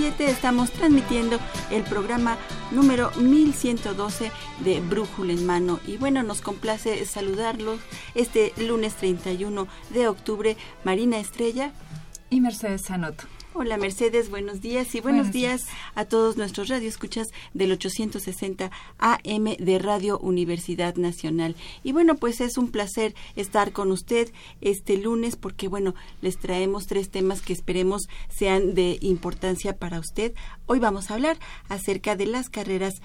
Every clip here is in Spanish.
Estamos transmitiendo el programa número 1112 de Brújula en Mano. Y bueno, nos complace saludarlos este lunes 31 de octubre. Marina Estrella y Mercedes Sanoto. Hola Mercedes, buenos días y buenos, días, a todos nuestros radioescuchas del 860 AM de Radio Universidad Nacional. Y bueno, pues es un placer estar con usted este lunes porque bueno, les traemos tres temas que esperemos sean de importancia para usted. Hoy vamos a hablar acerca de las carreras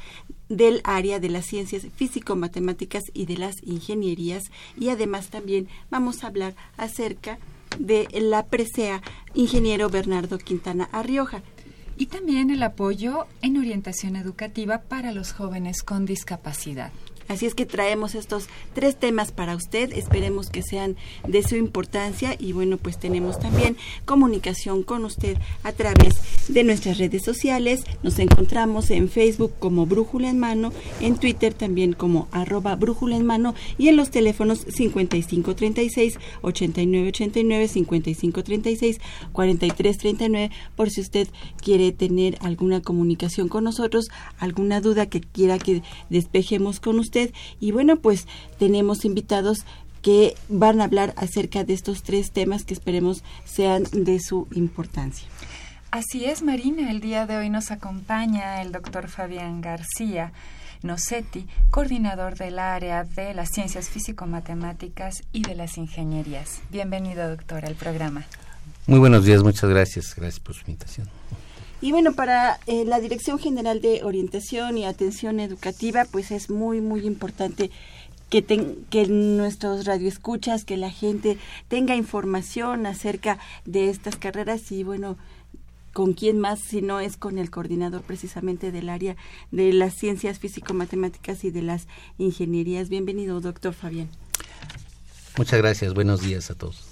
del área de las ciencias físico-matemáticas y de las ingenierías y además también vamos a hablar acerca de la presea ingeniero Bernardo Quintana Arrioja. Y también el apoyo en orientación educativa para los jóvenes con discapacidad. Así es que traemos estos tres temas para usted, esperemos que sean de su importancia y bueno, pues tenemos también comunicación con usted a través de nuestras redes sociales. Nos encontramos en Facebook como Brújula en Mano, en Twitter también como arroba Brújula en Mano y en los teléfonos 5536 8989 5536 4339 por si usted quiere tener alguna comunicación con nosotros, alguna duda que quiera que despejemos con usted y bueno, pues tenemos invitados que van a hablar acerca de estos tres temas que esperemos sean de su importancia. Así es, Marina. El día de hoy nos acompaña el doctor Fabián García Nocetti, coordinador del área de las ciencias físico-matemáticas y de las ingenierías. Bienvenido, doctor, al programa. Muy buenos días, muchas gracias. Gracias por su invitación. Y bueno, para eh, la Dirección General de Orientación y Atención Educativa, pues es muy, muy importante que, que nuestros radioescuchas, que la gente tenga información acerca de estas carreras y bueno, con quién más si no es con el coordinador precisamente del área de las ciencias físico-matemáticas y de las ingenierías. Bienvenido, doctor Fabián. Muchas gracias, buenos días a todos.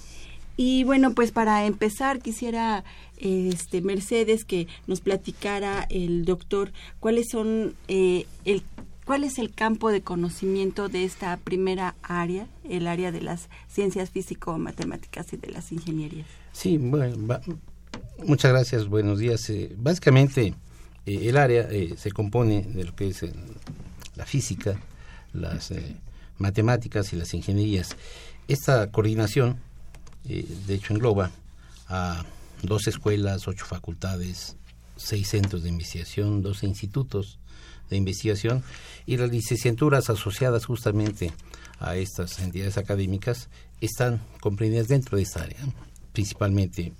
Y bueno, pues para empezar quisiera este Mercedes que nos platicara el doctor cuáles son eh, el cuál es el campo de conocimiento de esta primera área, el área de las ciencias físico-matemáticas y de las ingenierías. Sí, bueno, muchas gracias, buenos días. Eh, básicamente eh, el área se compone de lo que es la física, las matemáticas y las ingenierías. Esta coordinación eh, de hecho engloba a dos escuelas, ocho facultades, seis centros de investigación, dos institutos de investigación y las licenciaturas asociadas justamente a estas entidades académicas están comprendidas dentro de esta área, principalmente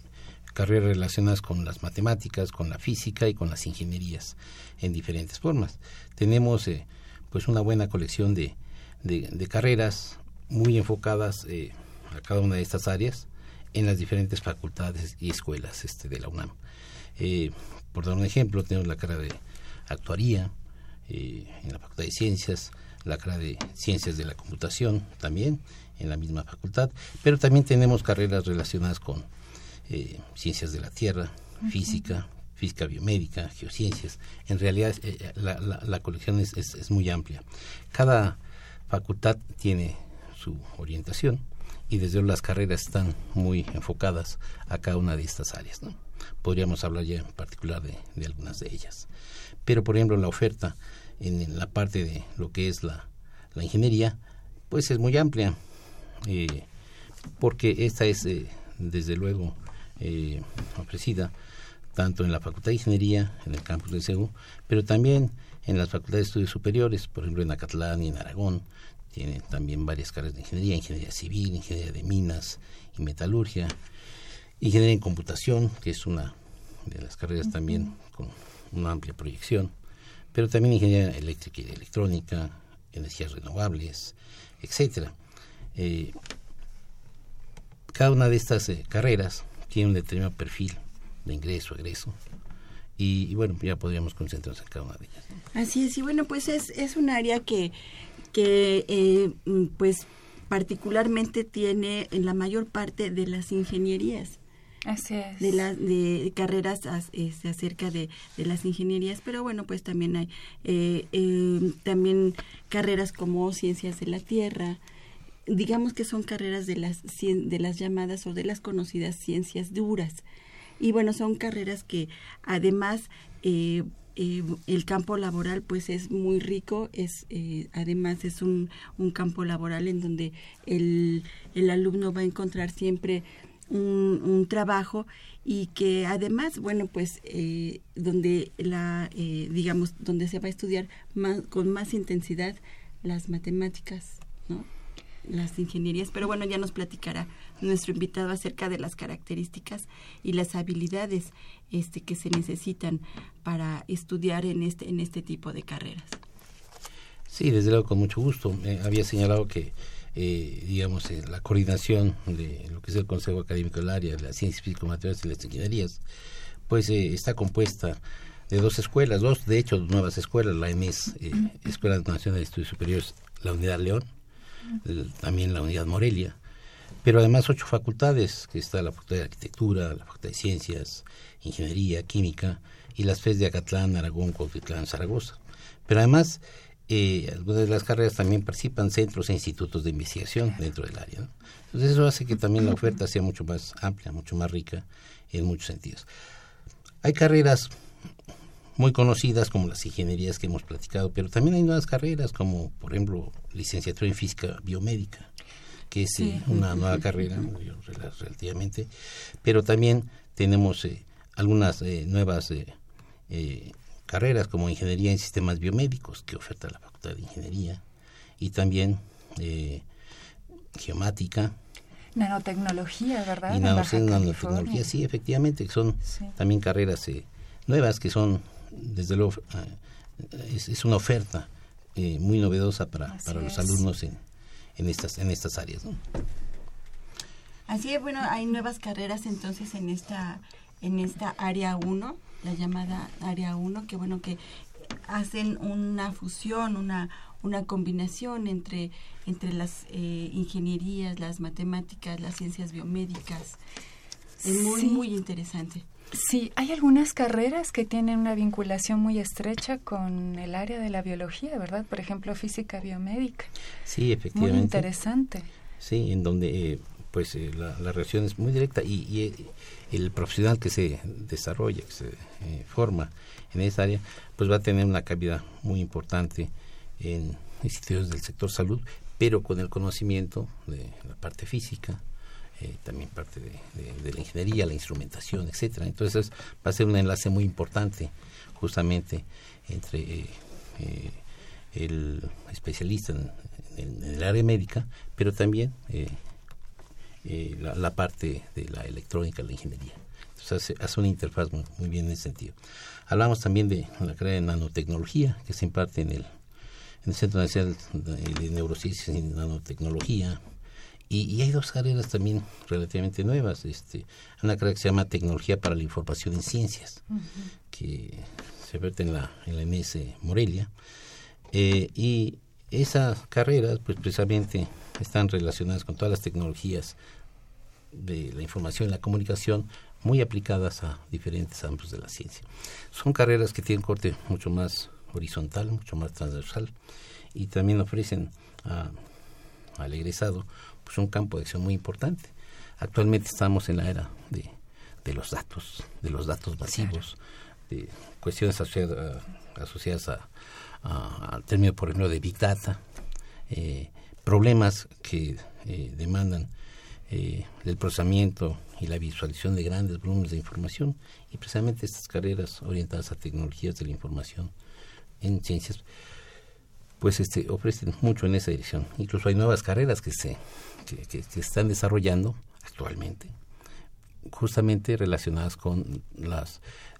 carreras relacionadas con las matemáticas, con la física y con las ingenierías en diferentes formas. Tenemos eh, pues una buena colección de, de, carreras muy enfocadas eh, a cada una de estas áreas en las diferentes facultades y escuelas este, de la UNAM. Eh, por dar un ejemplo, tenemos la carrera de actuaría eh, en la Facultad de Ciencias, la carrera de Ciencias de la Computación también en la misma facultad, pero también tenemos carreras relacionadas con eh, ciencias de la Tierra, física, física biomédica, geociencias. En realidad la, la, colección es, es muy amplia. Cada facultad tiene su orientación y desde las carreras están muy enfocadas a cada una de estas áreas. ¿no? Podríamos hablar ya en particular de, algunas de ellas. Pero, por ejemplo, la oferta en, la parte de lo que es la, la, ingeniería, pues es muy amplia. Eh, porque esta es, eh, desde luego, eh, ofrecida tanto en la Facultad de Ingeniería, en el campus de CEU, pero también en las facultades de estudios superiores, por ejemplo en Acatlán y en Aragón, tienen también varias carreras de ingeniería, ingeniería civil, ingeniería de minas y metalurgia, ingeniería en computación, que es una de las carreras también con una amplia proyección, pero también ingeniería eléctrica y electrónica, energías renovables, etcétera. Eh, cada una de estas eh, carreras tiene un determinado perfil de ingreso, egreso, y, bueno, ya podríamos concentrarnos en cada una de ellas. Así es, y bueno, pues es, es un área que, que eh, mm, pues particularmente tiene en la mayor parte de las ingenierías. Así es. De, las de carreras este, acerca de, de, las ingenierías, pero bueno, pues también hay eh, eh, también carreras como ciencias de la tierra, digamos que son carreras de las, de las llamadas o de las conocidas ciencias duras. Y bueno, son carreras que además eh, eh, el campo laboral pues es muy rico, es eh, además es un, un, campo laboral en donde el, el alumno va a encontrar siempre un, un, trabajo y que además bueno pues eh, donde la eh, digamos donde se va a estudiar más, con más intensidad las matemáticas no las ingenierías pero bueno ya nos platicará nuestro invitado acerca de las características y las habilidades este que se necesitan para estudiar en este en este tipo de carreras. Sí desde luego con mucho gusto. Eh, había señalado que eh, digamos, eh, la coordinación de lo que es el Consejo Académico del Área de las Ciencias Físico-Materiales y las Ingenierías, pues eh, está compuesta de dos escuelas, dos de hecho nuevas escuelas, la EMES, eh, Escuela Nacional de Estudios Superiores, la Unidad León, también la Unidad Morelia, pero además ocho facultades, que está la Facultad de Arquitectura, la Facultad de Ciencias, Ingeniería, Química, y las FES de Acatlán, Aragón, Cuautitlán, Zaragoza. Pero además eh, algunas de las carreras también participan centros e institutos de investigación dentro del área. Entonces eso hace que también la oferta sea mucho más amplia, mucho más rica en muchos sentidos. Hay carreras muy conocidas como las ingenierías que hemos platicado, pero también hay nuevas carreras como por ejemplo licenciatura en física biomédica, que es sí. eh, una nueva carrera relativamente, pero también tenemos eh, algunas eh, nuevas carreras como ingeniería en sistemas biomédicos que oferta la Facultad de Ingeniería y también eh, geomática. Nanotecnología, ¿verdad? Y nanotecnología, sí, efectivamente, que son sí. también carreras eh, nuevas que son, desde luego, eh, es, es, una oferta eh, muy novedosa para, para los alumnos en, en, estas, en estas áreas. ¿no? Así es, bueno, hay nuevas carreras entonces en esta, en esta área 1 la llamada área 1, que bueno, que hacen una fusión, una, una combinación entre, entre las eh, ingenierías, las matemáticas, las ciencias biomédicas. Es muy, sí. muy interesante. Sí, hay algunas carreras que tienen una vinculación muy estrecha con el área de la biología, ¿verdad? Por ejemplo, física biomédica. Sí, efectivamente. Muy interesante. Sí, en donde eh, pues eh, la, la, relación es muy directa y, y, el profesional que se desarrolla, que se eh, forma en esa área, pues va a tener una cabida muy importante en institutos del sector salud, pero con el conocimiento de la parte física, eh, también parte de, la ingeniería, la instrumentación, etcétera. Entonces va a ser un enlace muy importante justamente entre eh, eh el especialista en, el área médica, pero también la, parte de la electrónica, la ingeniería. Entonces hace, una interfaz muy, bien en ese sentido. Hablamos también de la carrera de nanotecnología que se imparte en el, en el Centro Nacional de Neurociencias y Nanotecnología. Y, y, hay dos carreras también relativamente nuevas. Este, una carrera que se llama Tecnología para la Información en Ciencias, uh -huh. que se vierte en la, en la MS Morelia. Eh, y esas carreras, pues precisamente están relacionadas con todas las tecnologías de la información y la comunicación muy aplicadas a diferentes ámbitos de la ciencia. Son carreras que tienen corte mucho más horizontal, mucho más transversal y también ofrecen a, al egresado pues un campo de acción muy importante. Actualmente estamos en la era de, de los datos, de los datos masivos, de cuestiones asociadas, asociadas a, a, al término, por ejemplo, de Big Data, eh, problemas que eh, demandan eh, el procesamiento y la visualización de grandes volúmenes de información y precisamente estas carreras orientadas a tecnologías de la información en ciencias pues este ofrecen mucho en esa dirección incluso hay nuevas carreras que se que, se están desarrollando actualmente justamente relacionadas con la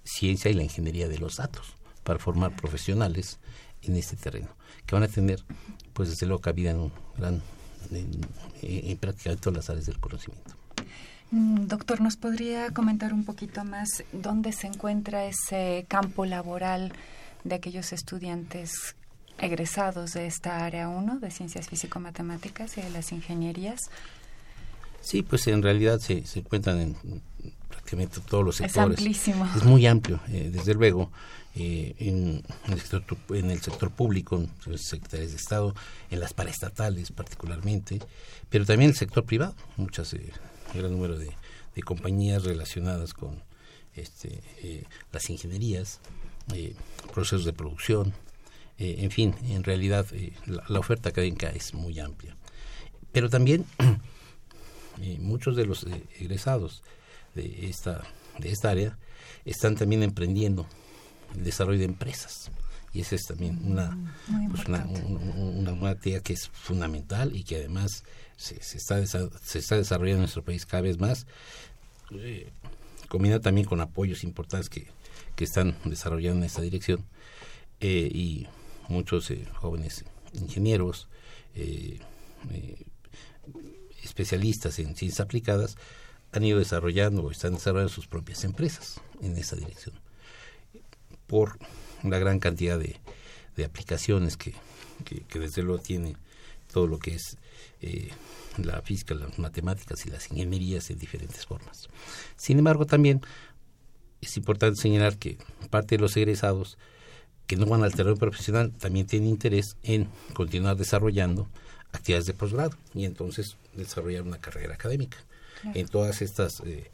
ciencia y la ingeniería de los datos para formar profesionales en este terreno que van a tener pues desde luego cabida en un gran en, prácticamente todas las áreas del conocimiento. Mm, doctor, ¿nos podría comentar un poquito más dónde se encuentra ese campo laboral de aquellos estudiantes egresados de esta área 1 de ciencias físico-matemáticas y de las ingenierías? Sí, pues en realidad se, se encuentran en prácticamente todos los sectores. Es amplísimo. Es muy amplio, eh, desde luego. Eh, en, el sector, en el sector público, en los secretarios de Estado, en las paraestatales particularmente, pero también en el sector privado, muchas, eh, gran número de, compañías relacionadas con este, eh, las ingenierías, eh, procesos de producción, en fin, en realidad la, oferta académica es muy amplia. Pero también muchos de los egresados de esta, de esta área están también emprendiendo el desarrollo de empresas. Y esa es también una, pues una, una, que es fundamental y que además se, se, está, se está desarrollando en nuestro país cada vez más, eh, combinado también con apoyos importantes que, que están desarrollando en esta dirección. Eh, y muchos eh, jóvenes ingenieros, eh, especialistas en ciencias aplicadas, han ido desarrollando o están desarrollando sus propias empresas en esa dirección por la gran cantidad de, aplicaciones que, que, desde luego tiene todo lo que es eh, la física, las matemáticas y las ingenierías en diferentes formas. Sin embargo, también es importante señalar que parte de los egresados que no van al terreno profesional también tienen interés en continuar desarrollando actividades de posgrado y entonces desarrollar una carrera académica. En todas estas eh,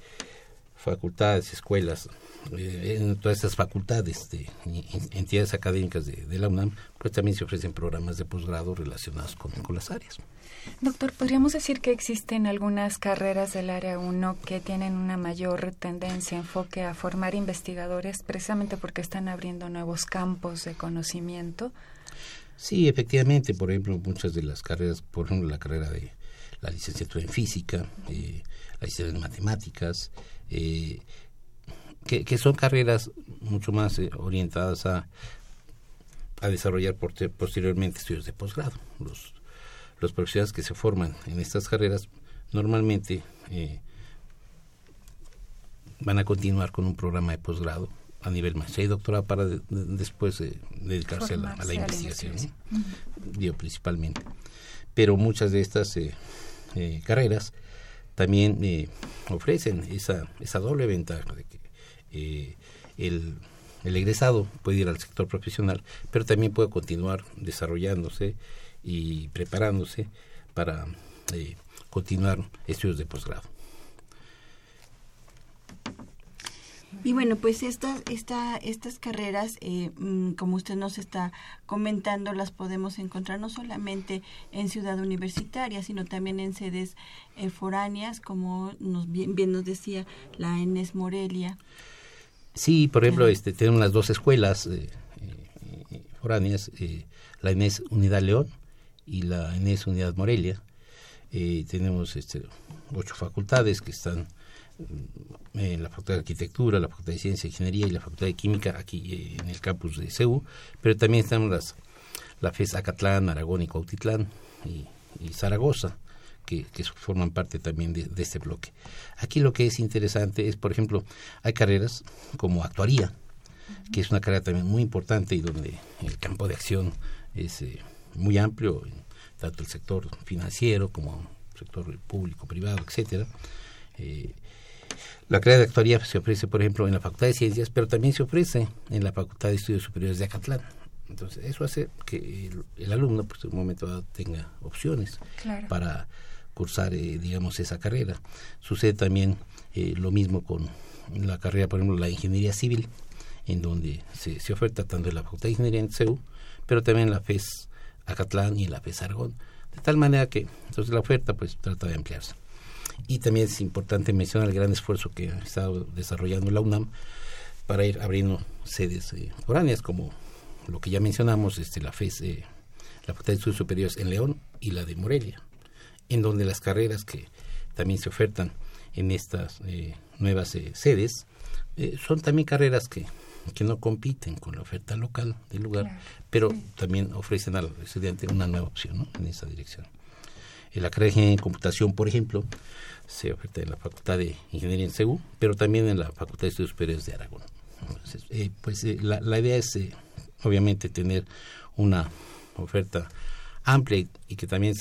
facultades, escuelas eh, en todas estas facultades de entidades académicas de, la UNAM, pues también se ofrecen programas de posgrado relacionados con, las áreas. Doctor, ¿podríamos decir que existen algunas carreras del área 1 que tienen una mayor tendencia, enfoque a formar investigadores precisamente porque están abriendo nuevos campos de conocimiento? Sí, efectivamente, por ejemplo, muchas de las carreras, por ejemplo, la carrera de la licenciatura en física, eh, la licenciatura en matemáticas, eh, que, son carreras mucho más eh, orientadas a, a desarrollar posteriormente estudios de posgrado. Los, los profesionales que se forman en estas carreras normalmente eh, van a continuar con un programa de posgrado a nivel maestría y doctorado para después dedicarse a la, investigación, principalmente. Pero muchas de estas eh, carreras también ofrecen esa, esa doble ventaja de que eh, el, egresado puede ir al sector profesional, pero también puede continuar desarrollándose y preparándose para eh, continuar estudios de posgrado. Y bueno, pues esta, esta, estas carreras, eh, mm, como usted nos está comentando, las podemos encontrar no solamente en Ciudad Universitaria, sino también en sedes foráneas, como nos, bien, bien nos decía la ENES Morelia. Sí, por ejemplo, este, tenemos las dos escuelas eh, eh, foráneas, eh, la ENES Unidad León y la ENES Unidad Morelia. tenemos este, ocho facultades que están mm, en la Facultad de Arquitectura, la Facultad de Ciencia e Ingeniería y la Facultad de Química aquí en el campus de CEU, pero también están las, la FES Acatlán, Aragón y Cuautitlán y, y Zaragoza que, forman parte también de, este bloque. Aquí lo que es interesante es, por ejemplo, hay carreras como actuaría, que es una carrera también muy importante y donde el campo de acción es eh, muy amplio, tanto el sector financiero como el sector público, privado, etcétera. Eh, la carrera de actuaría se ofrece, por ejemplo, en la Facultad de Ciencias, pero también se ofrece en la Facultad de Estudios Superiores de Acatlán. Entonces, eso hace que el, alumno, pues, en un momento dado, tenga opciones para cursar, eh, digamos, esa carrera. Sucede también eh, lo mismo con la carrera, por ejemplo, la ingeniería civil, en donde se, se oferta tanto en la Facultad de Ingeniería en CEU, pero también en la FES Acatlán y la FES Aragón. De tal manera que entonces la oferta pues trata de ampliarse. Y también es importante mencionar el gran esfuerzo que ha estado desarrollando la UNAM para ir abriendo sedes eh, foráneas, como lo que ya mencionamos, este, la FES, eh, la Facultad de Estudios Superiores en León y la de Morelia, en donde las carreras que también se ofertan en estas eh, nuevas sedes son también carreras que, que no compiten con la oferta local del lugar, pero también ofrecen al estudiante una nueva opción en esa dirección. En la carrera de computación, por ejemplo, se oferta en la Facultad de Ingeniería en CEU, pero también en la Facultad de Estudios Superiores de Aragón. Eh, pues eh, la, la, idea es, eh, obviamente, tener una oferta amplia y, que también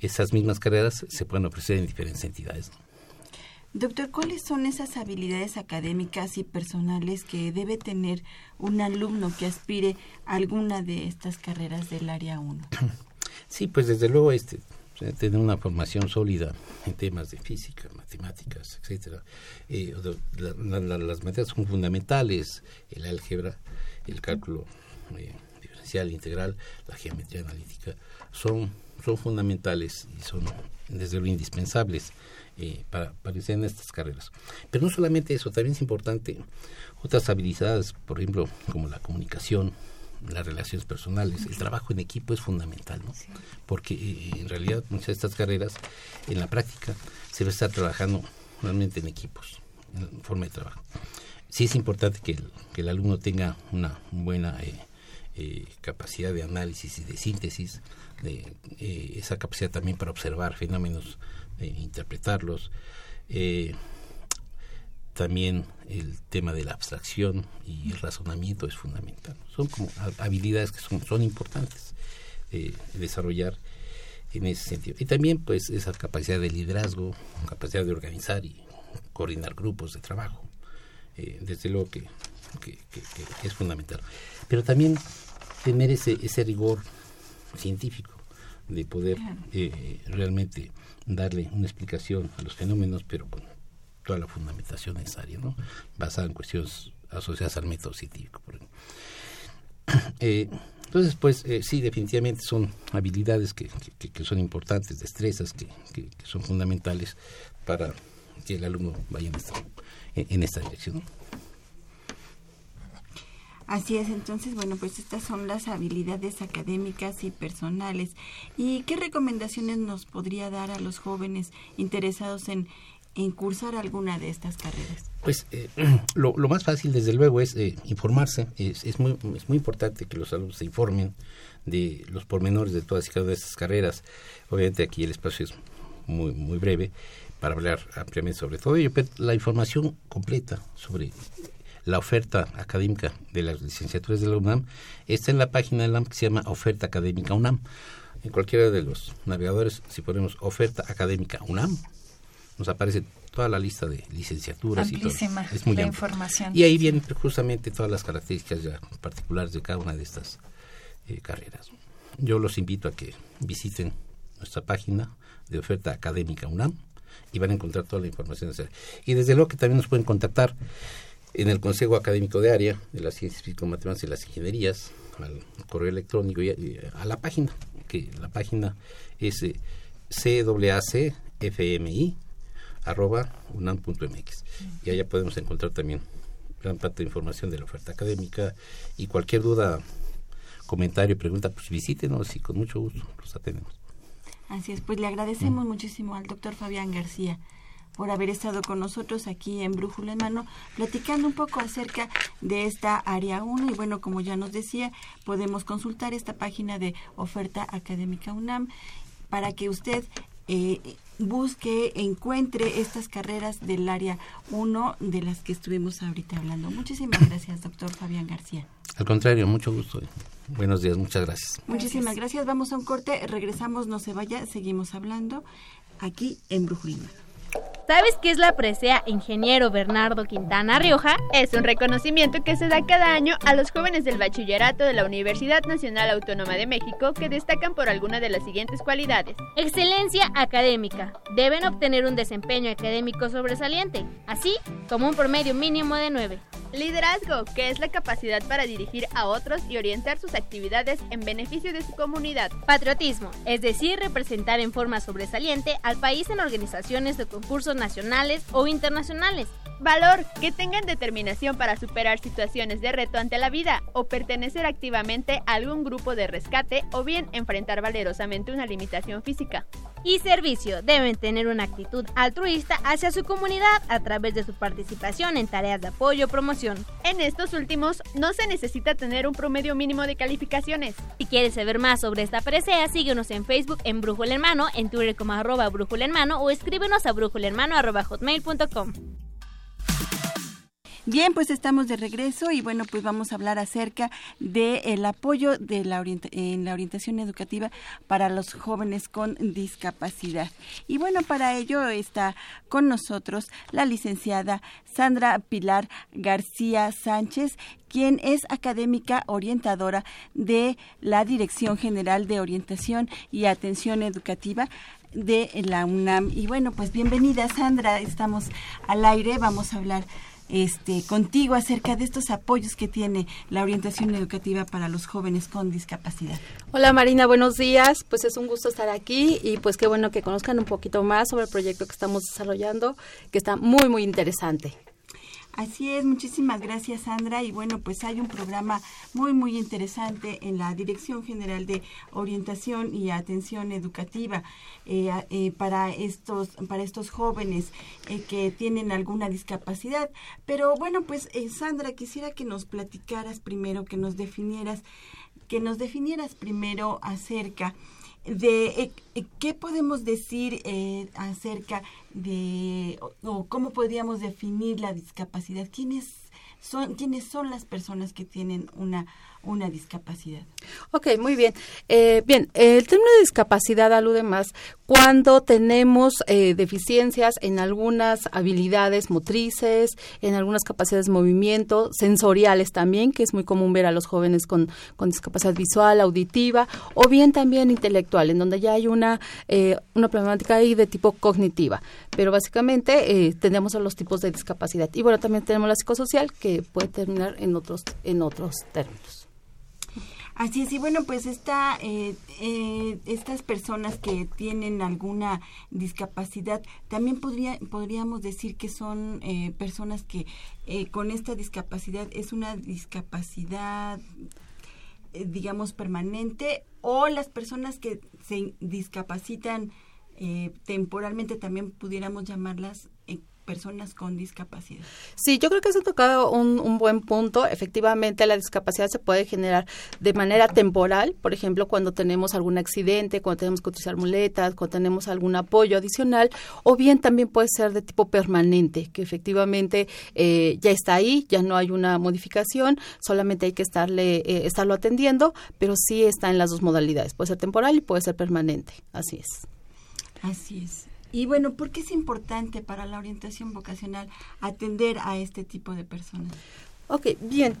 esas mismas carreras se puedan ofrecer en diferentes entidades. Doctor, ¿cuáles son esas habilidades académicas y personales que debe tener un alumno que aspire a alguna de estas carreras del área 1? Sí, pues desde luego este tener una formación sólida en temas de física, matemáticas, etcétera. Eh, las materias son fundamentales, el álgebra, el cálculo eh, diferencial, integral, la geometría analítica, son, son fundamentales y son desde luego indispensables eh, para aparecer en estas carreras. Pero no solamente eso, también es importante otras habilidades, por ejemplo, como la comunicación, las relaciones personales, el trabajo en equipo es fundamental, ¿no? Porque eh, en realidad muchas de estas carreras, en la práctica, se va a estar trabajando realmente en equipos, en forma de trabajo. Sí es importante que el, que el alumno tenga una buena eh, eh, capacidad de análisis y de síntesis, de esa capacidad también para observar fenómenos, de interpretarlos. Eh, también el tema de la abstracción y el razonamiento es fundamental. Son como habilidades que son, importantes eh, desarrollar en ese sentido. Y también pues esa capacidad de liderazgo, capacidad de organizar y coordinar grupos de trabajo. Eh, desde luego que, que, es fundamental. Pero también tener ese, ese rigor científico de poder eh, realmente darle una explicación a los fenómenos, pero con toda la fundamentación necesaria, ¿no? basada en cuestiones asociadas al método científico. Eh, entonces, pues eh, sí, definitivamente son habilidades que, que, son importantes, destrezas que, que, son fundamentales para que el alumno vaya en esta, en, esta dirección. Así es, entonces, bueno, pues estas son las habilidades académicas y personales. ¿Y qué recomendaciones nos podría dar a los jóvenes interesados en, cursar alguna de estas carreras? Pues eh, lo, más fácil, desde luego, es eh, informarse. Es, es, muy, es muy importante que los alumnos se informen de los pormenores de todas y cada una de estas carreras. Obviamente aquí el espacio es muy, muy breve para hablar ampliamente sobre todo ello, pero la información completa sobre la oferta académica de las licenciaturas de la UNAM está en la página de la UNAM que se llama Oferta Académica UNAM. En cualquiera de los navegadores, si ponemos Oferta Académica UNAM, nos aparece toda la lista de licenciaturas y todo. Es muy la información. Y ahí vienen justamente todas las características ya particulares de cada una de estas eh, carreras. Yo los invito a que visiten nuestra página de oferta académica UNAM y van a encontrar toda la información. Y desde luego que también nos pueden contactar en el Consejo Académico de Área de las Ciencias Físico-Matemáticas y las Ingenierías, al correo electrónico y a, la página, que la página es eh, CAACFMI arroba unam.mx. Y allá podemos encontrar también gran parte de información de la oferta académica y cualquier duda, comentario, pregunta, pues visítenos y con mucho gusto los atendemos. Así es, pues le agradecemos muchísimo al doctor Fabián García por haber estado con nosotros aquí en Brújula en Mano, platicando un poco acerca de esta área 1. Y bueno, como ya nos decía, podemos consultar esta página de oferta académica UNAM para que usted eh, busque, encuentre estas carreras del área 1 de las que estuvimos ahorita hablando. Muchísimas gracias, doctor Fabián García. Al contrario, mucho gusto. Buenos días, muchas gracias. Muchísimas gracias. Vamos a un corte, regresamos, no se vaya, seguimos hablando aquí en Brujulina. ¿Sabes qué es la presea Ingeniero Bernardo Quintana Rioja? Es un reconocimiento que se da cada año a los jóvenes del bachillerato de la Universidad Nacional Autónoma de México que destacan por alguna de las siguientes cualidades. Excelencia académica. Deben obtener un desempeño académico sobresaliente, así como un promedio mínimo de 9 Liderazgo, que es la capacidad para dirigir a otros y orientar sus actividades en beneficio de su comunidad. Patriotismo, es decir, representar en forma sobresaliente al país en organizaciones de concursos nacionales o internacionales. Valor, que tengan determinación para superar situaciones de reto ante la vida o pertenecer activamente a algún grupo de rescate o bien enfrentar valerosamente una limitación física. Y servicio, deben tener una actitud altruista hacia su comunidad a través de su participación en tareas de apoyo o promoción. En estos últimos, no se necesita tener un promedio mínimo de calificaciones. Si quieres saber más sobre esta presea, síguenos en Facebook en Brújula en Mano, en Twitter como arroba Brújula en Mano o escríbenos a Bien, pues estamos de regreso y bueno, pues vamos a hablar acerca del apoyo de la en la orientación educativa para los jóvenes con discapacidad. Y bueno, para ello está con nosotros la licenciada Sandra Pilar García Sánchez, quien es académica orientadora de la Dirección General de Orientación y Atención Educativa de la UNAM. Y bueno, pues bienvenida Sandra, estamos al aire, vamos a hablar este, contigo acerca de estos apoyos que tiene la orientación educativa para los jóvenes con discapacidad. Hola Marina, buenos días. Pues es un gusto estar aquí y pues qué bueno que conozcan un poquito más sobre el proyecto que estamos desarrollando, que está muy, muy interesante. Así es, muchísimas gracias Sandra. Y bueno, pues hay un programa muy, muy interesante en la Dirección General de Orientación y Atención Educativa eh, eh, para, estos, para estos jóvenes eh, que tienen alguna discapacidad. Pero bueno, pues Sandra, quisiera que nos platicaras primero, que nos definieras, que nos definieras primero acerca eh, eh, qué podemos decir eh, acerca de o, cómo podríamos definir la discapacidad quiénes son quiénes son las personas que tienen una una discapacidad. Ok, muy bien. Eh, bien, el término de discapacidad alude más cuando tenemos eh, deficiencias en algunas habilidades motrices, en algunas capacidades de movimiento, sensoriales también, que es muy común ver a los jóvenes con, con discapacidad visual, auditiva, o bien también intelectual, en donde ya hay una, eh, una problemática ahí de tipo cognitiva. Pero básicamente tenemos a los tipos de discapacidad. Y bueno, también tenemos la psicosocial, que puede terminar en otros, en otros términos. Así es, y bueno, pues está, eh, eh, estas personas que tienen alguna discapacidad, también podría, podríamos decir que son eh, personas que con esta discapacidad es una discapacidad, digamos, permanente, o las personas que se discapacitan temporalmente también pudiéramos llamarlas personas con discapacidad. Sí, yo creo que se ha tocado un, un, buen punto. Efectivamente, la discapacidad se puede generar de manera temporal, por ejemplo, cuando tenemos algún accidente, cuando tenemos que utilizar muletas, cuando tenemos algún apoyo adicional, o bien también puede ser de tipo permanente, que efectivamente eh, ya está ahí, ya no hay una modificación, solamente hay que estarle, eh, estarlo atendiendo, pero sí está en las dos modalidades, puede ser temporal y puede ser permanente. Así es. Así es. Y bueno, ¿por qué es importante para la orientación vocacional atender a este tipo de personas? Ok, bien.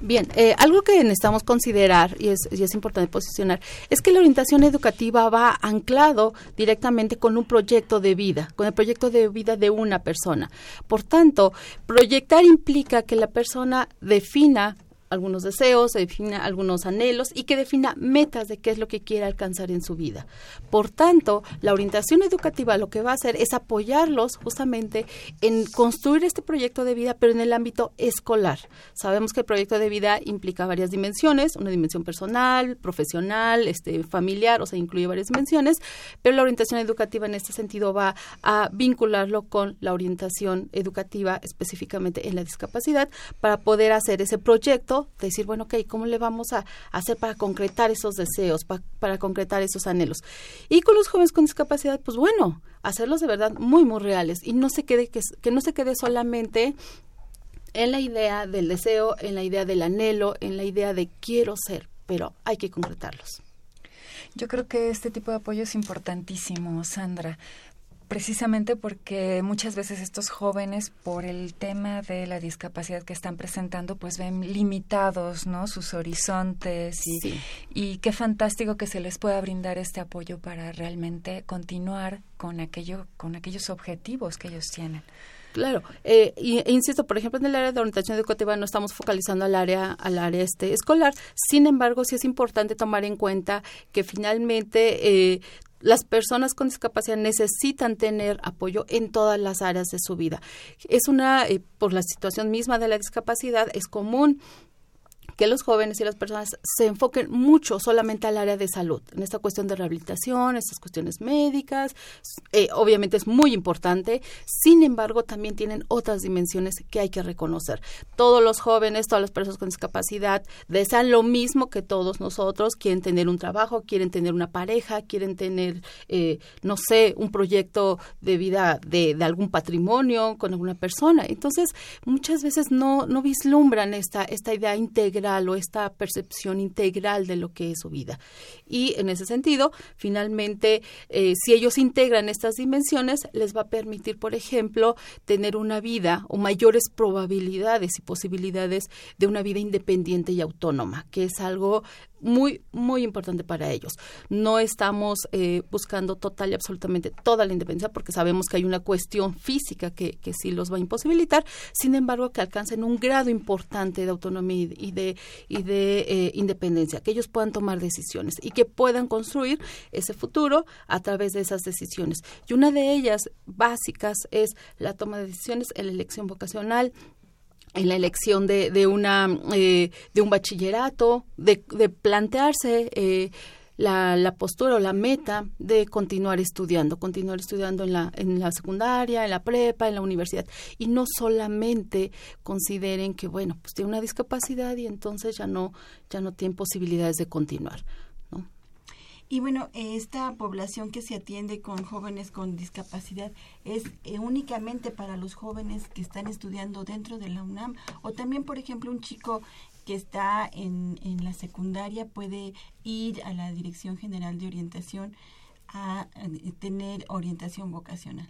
Bien, eh, algo que necesitamos considerar y es, y es importante posicionar es que la orientación educativa va anclado directamente con un proyecto de vida, con el proyecto de vida de una persona. Por tanto, proyectar implica que la persona defina algunos deseos, defina algunos anhelos y que defina metas de qué es lo que quiere alcanzar en su vida. Por tanto, la orientación educativa lo que va a hacer es apoyarlos justamente en construir este proyecto de vida, pero en el ámbito escolar. Sabemos que el proyecto de vida implica varias dimensiones, una dimensión personal, profesional, este, familiar, o sea, incluye varias dimensiones, pero la orientación educativa en este sentido va a vincularlo con la orientación educativa específicamente en la discapacidad para poder hacer ese proyecto decir, bueno, ok, ¿cómo le vamos a hacer para concretar esos deseos, para concretar esos anhelos? Y con los jóvenes con discapacidad, pues bueno, hacerlos de verdad muy, muy reales y no se quede, que, que no se quede solamente en la idea del deseo, en la idea del anhelo, en la idea de quiero ser, pero hay que concretarlos. Yo creo que este tipo de apoyo es importantísimo, Sandra, precisamente porque muchas veces estos jóvenes por el tema de la discapacidad que están presentando pues ven limitados no sus horizontes y, y qué fantástico que se les pueda brindar este apoyo para realmente continuar con aquello con aquellos objetivos que ellos tienen. Claro, eh, y, e insisto, por ejemplo, en el área de orientación educativa no estamos focalizando al área al área este escolar. Sin embargo, sí es importante tomar en cuenta que finalmente eh, las personas con discapacidad necesitan tener apoyo en todas las áreas de su vida. Es una, eh, por la situación misma de la discapacidad, es común que los jóvenes y las personas se enfoquen mucho solamente al área de salud, en esta cuestión de rehabilitación, estas cuestiones médicas, eh, obviamente es muy importante, sin embargo también tienen otras dimensiones que hay que reconocer. Todos los jóvenes, todas las personas con discapacidad desean lo mismo que todos nosotros, quieren tener un trabajo, quieren tener una pareja, quieren tener, eh, no sé, un proyecto de vida de, de, algún patrimonio con alguna persona. Entonces, muchas veces no, no vislumbran esta, esta idea integral o esta percepción integral de lo que es su vida. Y en ese sentido, finalmente, eh, si ellos integran estas dimensiones, les va a permitir, por ejemplo, tener una vida o mayores probabilidades y posibilidades de una vida independiente y autónoma, que es algo muy, muy importante para ellos. No estamos eh, buscando total y absolutamente toda la independencia porque sabemos que hay una cuestión física que, que sí los va a imposibilitar, sin embargo que alcancen un grado importante de autonomía y de, y de eh, independencia, que ellos puedan tomar decisiones y que puedan construir ese futuro a través de esas decisiones. Y una de ellas básicas es la toma de decisiones en la elección vocacional, en la elección de, de una eh, de un bachillerato, de, de plantearse eh, la, la, postura o la meta de continuar estudiando, continuar estudiando en la, en la secundaria, en la prepa, en la universidad, y no solamente consideren que, bueno, pues tiene una discapacidad y entonces ya no, ya no tienen posibilidades de continuar. Y bueno, esta población que se atiende con jóvenes con discapacidad es eh, únicamente para los jóvenes que están estudiando dentro de la UNAM o también, por ejemplo, un chico que está en, en la secundaria puede ir a la Dirección General de Orientación a eh, tener orientación vocacional.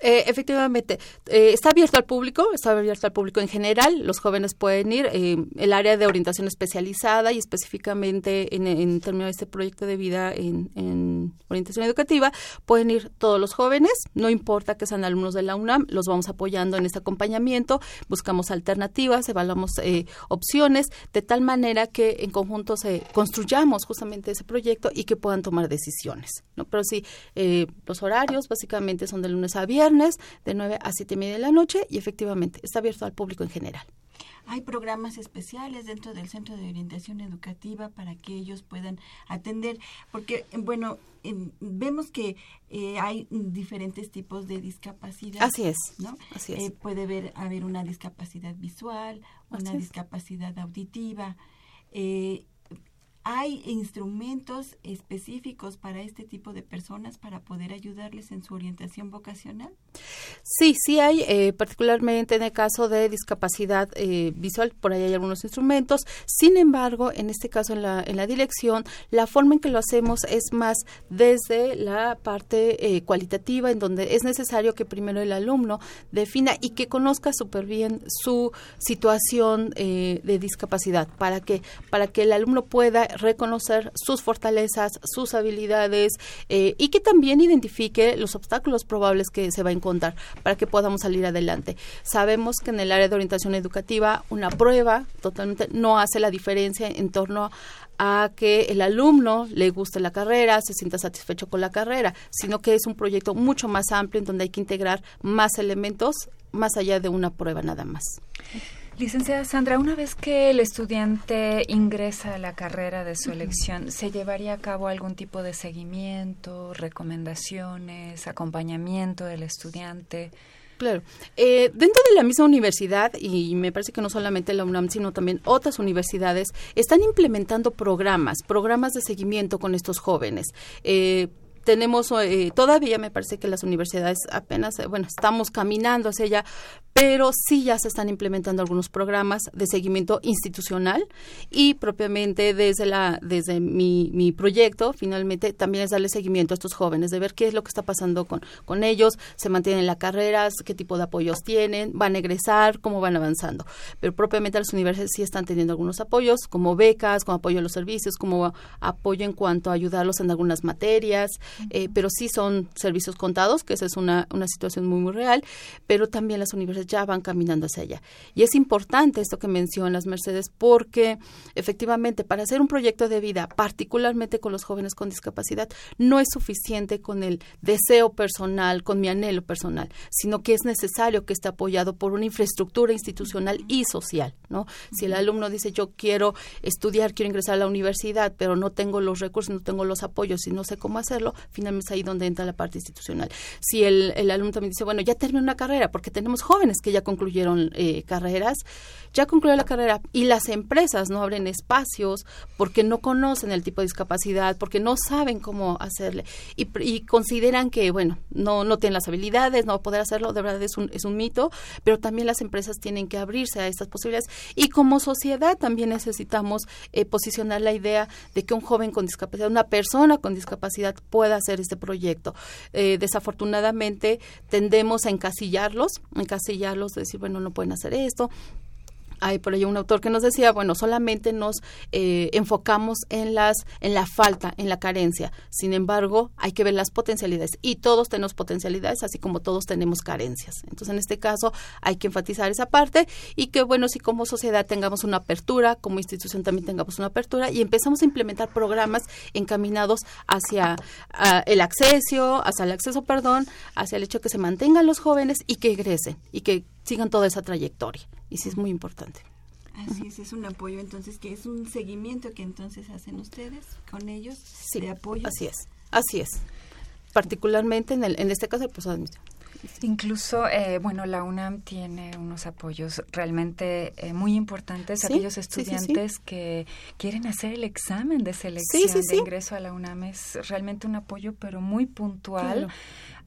Eh, efectivamente, eh, está abierto al público, está abierto al público en general, los jóvenes pueden ir, eh, el área de orientación especializada y específicamente en, términos de este proyecto de vida en, en, orientación educativa, pueden ir todos los jóvenes, no importa que sean alumnos de la UNAM, los vamos apoyando en este acompañamiento, buscamos alternativas, evaluamos eh, opciones, de tal manera que en conjunto se construyamos justamente ese proyecto y que puedan tomar decisiones. ¿no? Pero sí, eh, los horarios básicamente son de lunes a viernes, de 9 a 7 y media de la noche, y efectivamente está abierto al público en general. Hay programas especiales dentro del Centro de Orientación Educativa para que ellos puedan atender, porque, bueno, en, vemos que eh, hay diferentes tipos de discapacidad. Así es. ¿no? Así es. Eh, puede haber, haber una discapacidad visual, una discapacidad auditiva. Eh, ¿Hay instrumentos específicos para este tipo de personas para poder ayudarles en su orientación vocacional? Sí, sí hay, eh, particularmente en el caso de discapacidad eh, visual, por ahí hay algunos instrumentos. Sin embargo, en este caso en la, en la dirección, la forma en que lo hacemos es más desde la parte eh, cualitativa, en donde es necesario que primero el alumno defina y que conozca súper bien su situación de discapacidad, para que, para que el alumno pueda reconocer sus fortalezas, sus habilidades eh, y que también identifique los obstáculos probables que se va a encontrar para que podamos salir adelante. Sabemos que en el área de orientación educativa una prueba totalmente no hace la diferencia en torno a que el alumno le guste la carrera, se sienta satisfecho con la carrera, sino que es un proyecto mucho más amplio en donde hay que integrar más elementos más allá de una prueba nada más. Licenciada Sandra, una vez que el estudiante ingresa a la carrera de su elección, ¿se llevaría a cabo algún tipo de seguimiento, recomendaciones, acompañamiento del estudiante? Claro. Eh, dentro de la misma universidad, y me parece que no solamente la UNAM, sino también otras universidades, están implementando programas, programas de seguimiento con estos jóvenes. Eh, tenemos eh, todavía me parece que las universidades apenas, eh, bueno, estamos caminando hacia allá, pero sí ya se están implementando algunos programas de seguimiento institucional y propiamente desde la desde mi, mi proyecto finalmente también es darle seguimiento a estos jóvenes de ver qué es lo que está pasando con, con ellos, se mantienen en la carrera, qué tipo de apoyos tienen, van a egresar, cómo van avanzando. Pero propiamente las universidades sí están teniendo algunos apoyos, como becas, como apoyo a los servicios, como apoyo en cuanto a ayudarlos en algunas materias, eh, pero sí son servicios contados, que esa es una, una situación muy, muy real, pero también las universidades ya van caminando hacia allá. Y es importante esto que mencionas, Mercedes, porque efectivamente para hacer un proyecto de vida, particularmente con los jóvenes con discapacidad, no es suficiente con el deseo personal, con mi anhelo personal, sino que es necesario que esté apoyado por una infraestructura institucional y social, ¿no? Si el alumno dice yo quiero estudiar, quiero ingresar a la universidad, pero no tengo los recursos, no tengo los apoyos y no sé cómo hacerlo, finalmente es ahí donde entra la parte institucional. Si el, el alumno también dice, bueno, ya terminé una carrera, porque tenemos jóvenes que ya concluyeron eh, carreras, ya concluyó la carrera y las empresas no abren espacios porque no conocen el tipo de discapacidad, porque no saben cómo hacerle y, consideran que, bueno, no, no tienen las habilidades, no va a poder hacerlo, de verdad es un, es un mito, pero también las empresas tienen que abrirse a estas posibilidades y como sociedad también necesitamos eh, posicionar la idea de que un joven con discapacidad, una persona con discapacidad pueda hacer este proyecto. Eh, desafortunadamente tendemos a encasillarlos, encasillarlos, decir, bueno, no pueden hacer esto, hay por ahí un autor que nos decía, bueno, solamente nos eh, enfocamos en las, en la falta, en la carencia. Sin embargo, hay que ver las potencialidades y todos tenemos potencialidades, así como todos tenemos carencias. Entonces, en este caso, hay que enfatizar esa parte y que, bueno, si como sociedad tengamos una apertura, como institución también tengamos una apertura y empezamos a implementar programas encaminados hacia el acceso, hacia el acceso, perdón, hacia el hecho que se mantengan los jóvenes y que egresen y que sigan toda esa trayectoria. Y sí es muy importante. Así es, es un apoyo entonces que es un seguimiento que entonces hacen ustedes con ellos sí, de apoyo. Así es, así es. Particularmente en, el, en este caso el proceso de admisión. Incluso, eh, bueno, la UNAM tiene unos apoyos realmente eh, muy importantes. a Aquellos estudiantes sí, que quieren hacer el examen de selección de ingreso a la UNAM es realmente un apoyo, pero muy puntual. Claro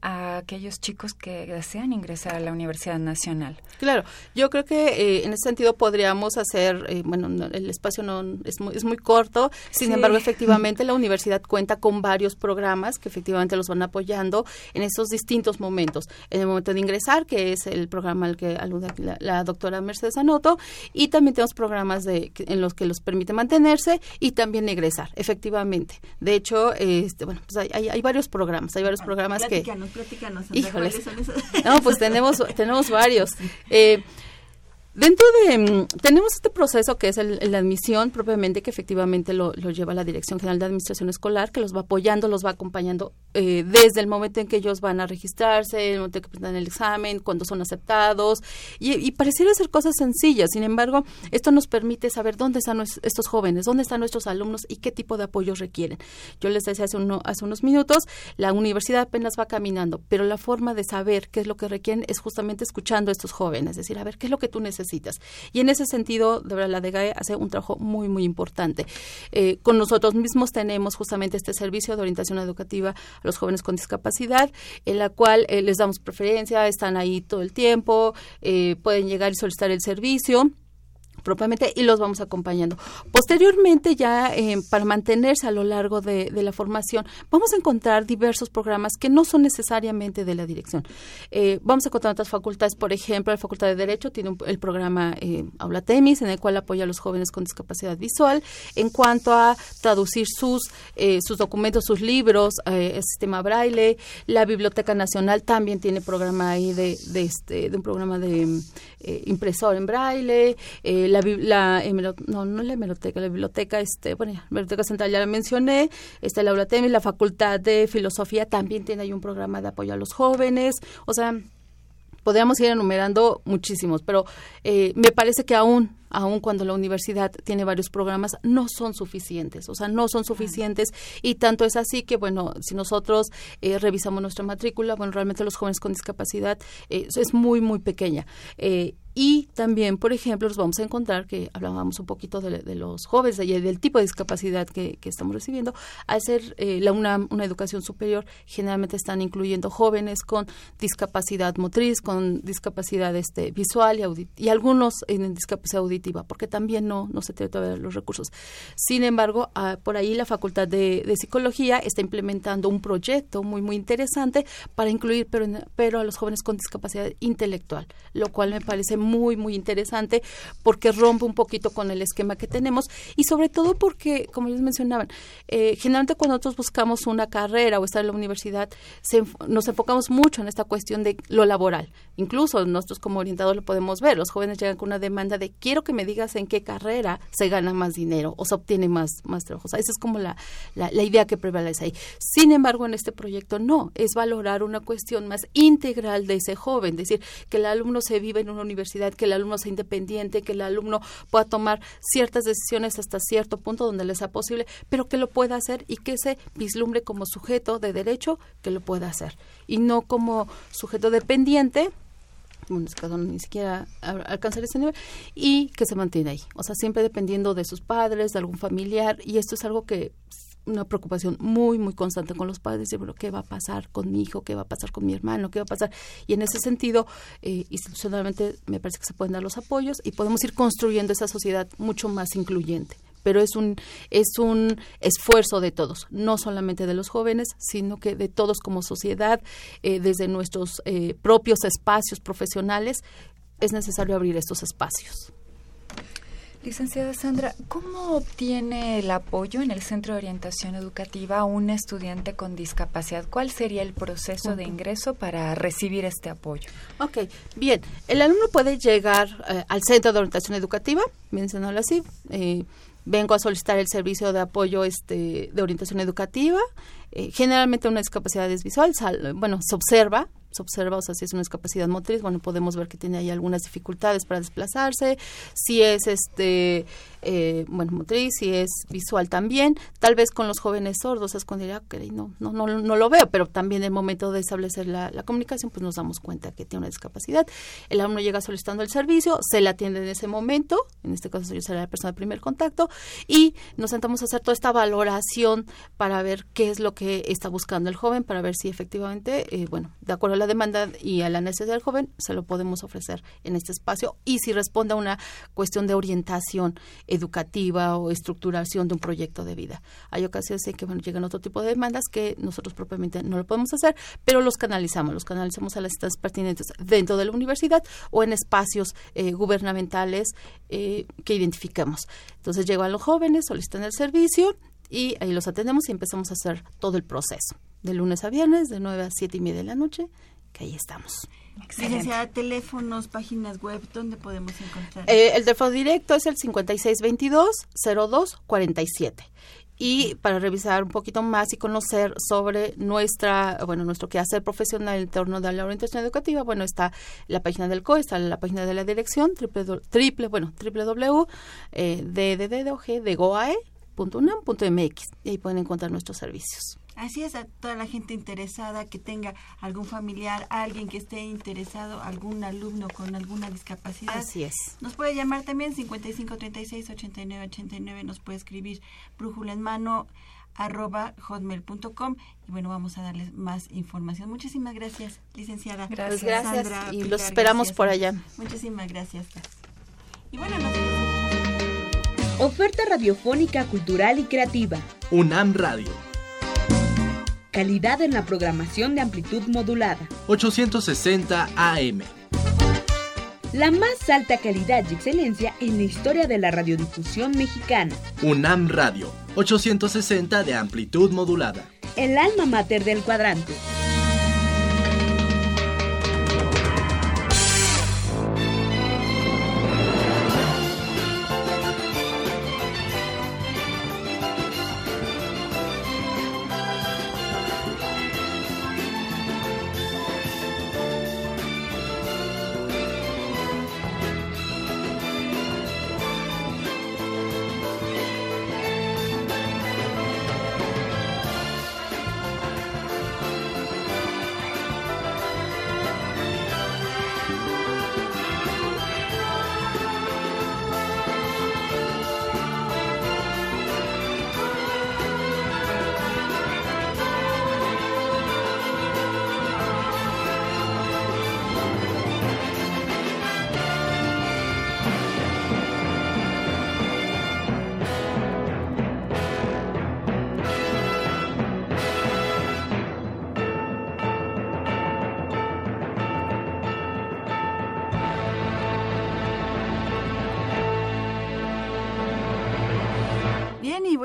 a aquellos chicos que desean ingresar a la Universidad Nacional. Claro, yo creo que eh, en ese sentido podríamos hacer, eh, bueno, el espacio no es muy, es muy corto, sin sí. embargo, efectivamente la universidad cuenta con varios programas que efectivamente los van apoyando en esos distintos momentos. En el momento de ingresar, que es el programa al que alude la, la doctora Mercedes Anoto, y también tenemos programas de, en los que los permite mantenerse y también egresar, efectivamente. De hecho, este, bueno, pues hay, hay, hay varios programas, hay varios programas que platícanos. Híjoles. No, pues tenemos, tenemos varios. Eh, Dentro de, mm, tenemos este proceso que es la admisión propiamente, que efectivamente lo, lleva la Dirección General de Administración Escolar, que los va apoyando, los va acompañando eh, desde el momento en que ellos van a registrarse, el momento en que presentan el examen, cuando son aceptados, y, pareciera ser cosas sencillas, sin embargo, esto nos permite saber dónde están estos jóvenes, dónde están nuestros alumnos y qué tipo de apoyo requieren. Yo les decía hace, uno, hace unos minutos, la universidad apenas va caminando, pero la forma de saber qué es lo que requieren es justamente escuchando a estos jóvenes, es decir, a ver, ¿qué es lo que tú necesitas? Y en ese sentido, de la DGAE hace un trabajo muy, muy importante. Eh, con nosotros mismos tenemos justamente este servicio de orientación educativa a los jóvenes con discapacidad, en la cual eh, les damos preferencia, están ahí todo el tiempo, eh, pueden llegar y solicitar el servicio propiamente y los vamos acompañando. Posteriormente, ya eh, para mantenerse a lo largo de, la formación, vamos a encontrar diversos programas que no son necesariamente de la dirección. Eh, vamos a encontrar otras facultades, por ejemplo, la Facultad de Derecho tiene un, el programa eh, Aula Temis, en el cual apoya a los jóvenes con discapacidad visual en cuanto a traducir sus, eh, sus documentos, sus libros, eh, el sistema braille. La Biblioteca Nacional también tiene programa ahí de, de, este, de un programa de impresor en braille la, la no, no la hemeroteca, la biblioteca, este, bueno, la biblioteca central ya la mencioné, está la Aula Temis, la Facultad de Filosofía también tiene ahí un programa de apoyo a los jóvenes, o sea, podríamos ir enumerando muchísimos, pero eh, me parece que aún aun cuando la universidad tiene varios programas, no son suficientes, o sea, no son suficientes y tanto es así que, bueno, si nosotros eh, revisamos nuestra matrícula, bueno, realmente los jóvenes con discapacidad eh, es muy, muy pequeña. Y también, por ejemplo, nos vamos a encontrar que hablábamos un poquito de, de los jóvenes y del tipo de discapacidad que, que estamos recibiendo. Al ser eh, la, una, una, educación superior, generalmente están incluyendo jóvenes con discapacidad motriz, con discapacidad este, visual y, y algunos en discapacidad auditiva, porque también no, no se tiene todavía los recursos. Sin embargo, ah, por ahí la Facultad de, de, Psicología está implementando un proyecto muy, muy interesante para incluir, pero, pero a los jóvenes con discapacidad intelectual, lo cual me parece muy, muy interesante porque rompe un poquito con el esquema que tenemos y sobre todo porque, como les mencionaban, eh, generalmente cuando nosotros buscamos una carrera o estar en la universidad, nos enfocamos mucho en esta cuestión de lo laboral. Incluso nosotros como orientadores lo podemos ver. Los jóvenes llegan con una demanda de quiero que me digas en qué carrera se gana más dinero o se obtiene más, más trabajo. esa es como la, la, la idea que prevalece ahí. Sin embargo, en este proyecto no, es valorar una cuestión más integral de ese joven, es decir, que el alumno se vive en una universidad, que el alumno sea independiente, que el alumno pueda tomar ciertas decisiones hasta cierto punto donde le sea posible, pero que lo pueda hacer y que se vislumbre como sujeto de derecho que lo pueda hacer y no como sujeto dependiente bueno, caso ni siquiera alcanzar ese nivel, y que se mantiene ahí. O sea, siempre dependiendo de sus padres, de algún familiar, y esto es algo que una preocupación muy, muy constante con los padres, de, bueno, ¿qué va a pasar con mi hijo? ¿Qué va a pasar con mi hermano? ¿Qué va a pasar? Y en ese sentido, eh, institucionalmente me parece que se pueden dar los apoyos y podemos ir construyendo esa sociedad mucho más incluyente pero es un es un esfuerzo de todos, no solamente de los jóvenes, sino que de todos como sociedad, eh, desde nuestros eh, propios espacios profesionales, es necesario abrir estos espacios. Licenciada Sandra, ¿cómo obtiene el apoyo en el Centro de Orientación Educativa un estudiante con discapacidad? ¿Cuál sería el proceso de ingreso para recibir este apoyo? Ok, bien. El alumno puede llegar eh, al Centro de Orientación Educativa, mencionarlo así. Eh, vengo a solicitar el servicio de apoyo este, de orientación educativa. Eh, generalmente una discapacidad es visual, bueno, se observa, se observa, o sea, si es una discapacidad motriz, bueno, podemos ver que tiene ahí algunas dificultades para desplazarse, si es este eh, bueno, motriz y es visual también. Tal vez con los jóvenes sordos es cuando diría, no, no, no, no lo veo, pero también en el momento de establecer la, comunicación, pues nos damos cuenta que tiene una discapacidad. El alumno llega solicitando el servicio, se le atiende en ese momento, en este caso yo seré la persona de primer contacto, y nos sentamos a hacer toda esta valoración para ver qué es lo que está buscando el joven, para ver si efectivamente, eh, bueno, de acuerdo a la demanda y a la necesidad del joven, se lo podemos ofrecer en este espacio, y si responde a una cuestión de orientación educativa o estructuración de un proyecto de vida. Hay ocasiones en que llegan otro tipo de demandas que nosotros propiamente no lo podemos hacer, pero los canalizamos, los canalizamos a las instancias pertinentes dentro de la universidad o en espacios eh, gubernamentales eh, que identificamos. Entonces llegan los jóvenes, solicitan el servicio y ahí los atendemos y empezamos a hacer todo el proceso, de lunes a viernes, de 9 a 7 y media de la noche, que ahí estamos. Licenciada, teléfonos, páginas web, ¿dónde podemos encontrar? Eh, el teléfono directo es el 5622-0247. Y para revisar un poquito más y conocer sobre nuestra, bueno, nuestro quehacer profesional en torno de la orientación educativa, bueno, está la página del COE, está la página de la dirección, triple, triple bueno, www, eh, de, de, de, de, de goae.unam.mx. Y ahí pueden encontrar nuestros servicios. Así es, a toda la gente interesada que tenga algún familiar, alguien que esté interesado, algún alumno con alguna discapacidad. Así es. Nos puede llamar también 5536-8989, nos puede escribir brújula en mano arroba hotmail.com y bueno, vamos a darles más información. Muchísimas gracias, licenciada. Gracias, gracias. y los esperamos por allá. Muchísimas gracias. Y bueno, Oferta radiofónica, cultural y creativa. UNAM Radio Calidad en la programación de amplitud modulada. 860 AM. La más alta calidad y excelencia en la historia de la radiodifusión mexicana. UNAM Radio, 860 de amplitud modulada. El alma mater del cuadrante.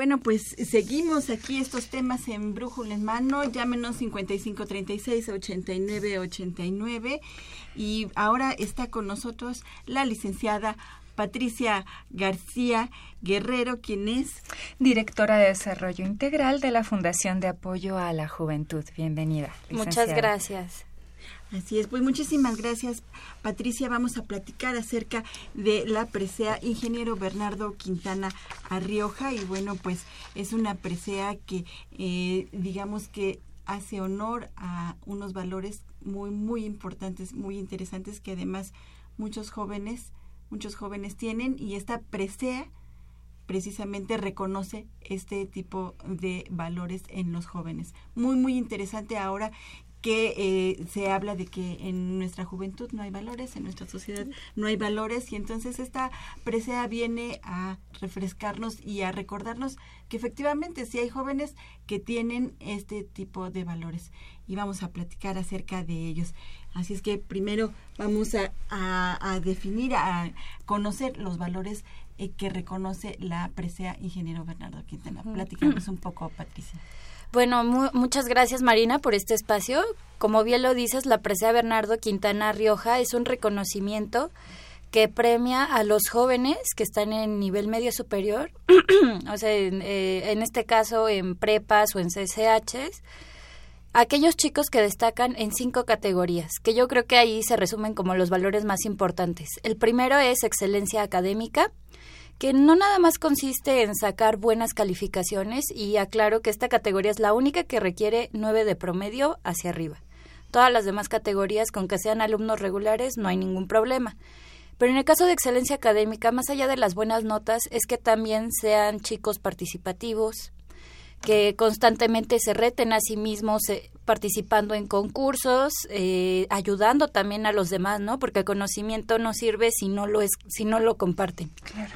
Bueno, pues seguimos aquí estos temas en Brújula en Mano. Llámenos 5536-8989. Y ahora está con nosotros la licenciada Patricia García Guerrero, quien es directora de Desarrollo Integral de la Fundación de Apoyo a la Juventud. Bienvenida. Muchas gracias. Así es, pues muchísimas gracias Patricia. Vamos a platicar acerca de la presea Ingeniero Bernardo Quintana Arrioja y bueno, pues es una presea que eh, digamos que hace honor a unos valores muy, muy importantes, muy interesantes que además muchos jóvenes, muchos jóvenes tienen y esta presea precisamente reconoce este tipo de valores en los jóvenes. Muy, muy interesante ahora que eh, se habla de que en nuestra juventud no hay valores, en nuestra sociedad no hay valores y entonces esta presea viene a refrescarnos y a recordarnos que efectivamente sí hay jóvenes que tienen este tipo de valores y vamos a platicar acerca de ellos. Así es que primero vamos a, a, definir, a conocer los valores eh, que reconoce la presea ingeniero Bernardo Quintana. Platicamos un poco, Patricia. Bueno, muchas gracias Marina por este espacio. Como bien lo dices, la presea Bernardo Quintana Rioja es un reconocimiento que premia a los jóvenes que están en nivel medio superior, o sea, eh, en, este caso en prepas o en CCHs, aquellos chicos que destacan en cinco categorías, que yo creo que ahí se resumen como los valores más importantes. El primero es excelencia académica, que no nada más consiste en sacar buenas calificaciones y aclaro que esta categoría es la única que requiere nueve de promedio hacia arriba. Todas las demás categorías, con que sean alumnos regulares, no hay ningún problema. Pero en el caso de excelencia académica, más allá de las buenas notas, es que también sean chicos participativos, que constantemente se reten a sí mismos eh, participando en concursos, eh, ayudando también a los demás, ¿no? Porque el conocimiento no sirve si no lo es, si no lo comparten. Claro.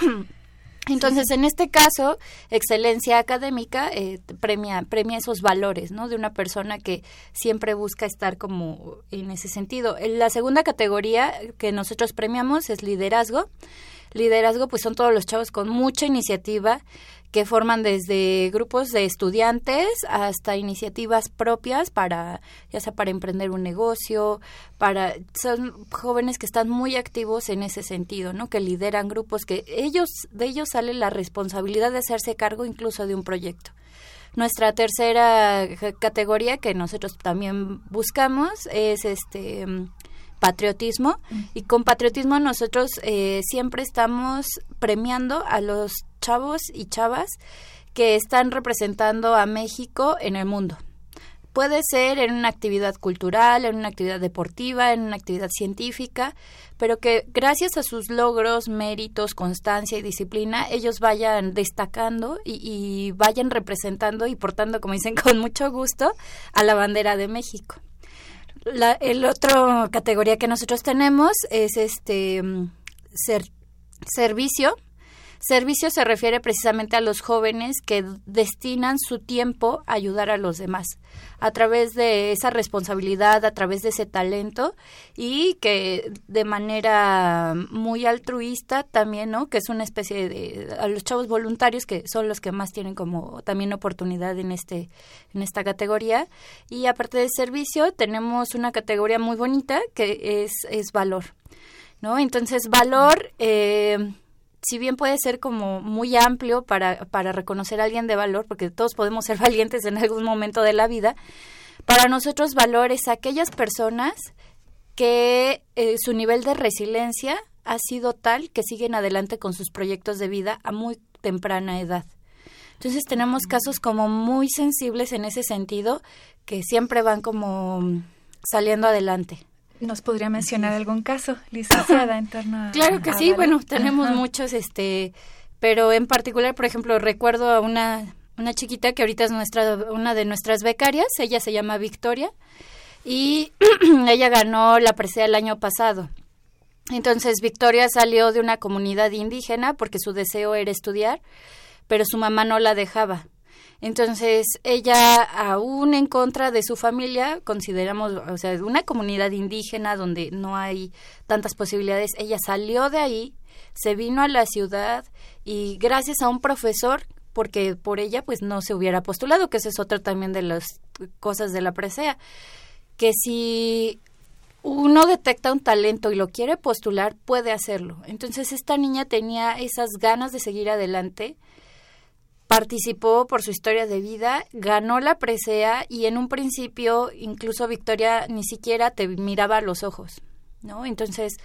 Entonces, en este caso, excelencia académica eh, premia, premia esos valores, ¿no? De una persona que siempre busca estar como en ese sentido. La segunda categoría que nosotros premiamos es liderazgo. Liderazgo, pues son todos los chavos con mucha iniciativa, que forman desde grupos de estudiantes hasta iniciativas propias para, ya sea para emprender un negocio, para, son jóvenes que están muy activos en ese sentido, ¿no? Que lideran grupos que ellos, de ellos sale la responsabilidad de hacerse cargo incluso de un proyecto. Nuestra tercera categoría que nosotros también buscamos es este patriotismo y con patriotismo nosotros eh, siempre estamos premiando a los chavos y chavas que están representando a México en el mundo. Puede ser en una actividad cultural, en una actividad deportiva, en una actividad científica, pero que gracias a sus logros, méritos, constancia y disciplina, ellos vayan destacando y, y vayan representando y portando, como dicen, con mucho gusto a la bandera de México. La el otro categoría que nosotros tenemos es este mm, ser, servicio. Servicio se refiere precisamente a los jóvenes que destinan su tiempo a ayudar a los demás a través de esa responsabilidad, a través de ese talento y que de manera muy altruista también, ¿no? Que es una especie de a los chavos voluntarios que son los que más tienen como también oportunidad en este en esta categoría y aparte de servicio tenemos una categoría muy bonita que es es valor, ¿no? Entonces valor eh, si bien puede ser como muy amplio para, para reconocer a alguien de valor, porque todos podemos ser valientes en algún momento de la vida, para nosotros valor es aquellas personas que eh, su nivel de resiliencia ha sido tal que siguen adelante con sus proyectos de vida a muy temprana edad. Entonces tenemos casos como muy sensibles en ese sentido que siempre van como saliendo adelante. ¿Nos podría mencionar algún caso, licenciada, en torno Claro que sí, bueno, tenemos muchos, este, pero en particular, por ejemplo, recuerdo a una, una chiquita que ahorita es nuestra, una de nuestras becarias, ella se llama Victoria, y ella ganó la presea el año pasado. Entonces, Victoria salió de una comunidad indígena porque su deseo era estudiar, pero su mamá no la dejaba. Entonces, ella, aún en contra de su familia, consideramos, o sea, una comunidad indígena donde no hay tantas posibilidades, ella salió de ahí, se vino a la ciudad y gracias a un profesor, porque por ella pues no se hubiera postulado, que esa es otra también de las cosas de la presea, que si uno detecta un talento y lo quiere postular, puede hacerlo. Entonces esta niña tenía esas ganas de seguir adelante participó por su historia de vida, ganó la presea y en un principio incluso Victoria ni siquiera te miraba a los ojos, ¿no? Entonces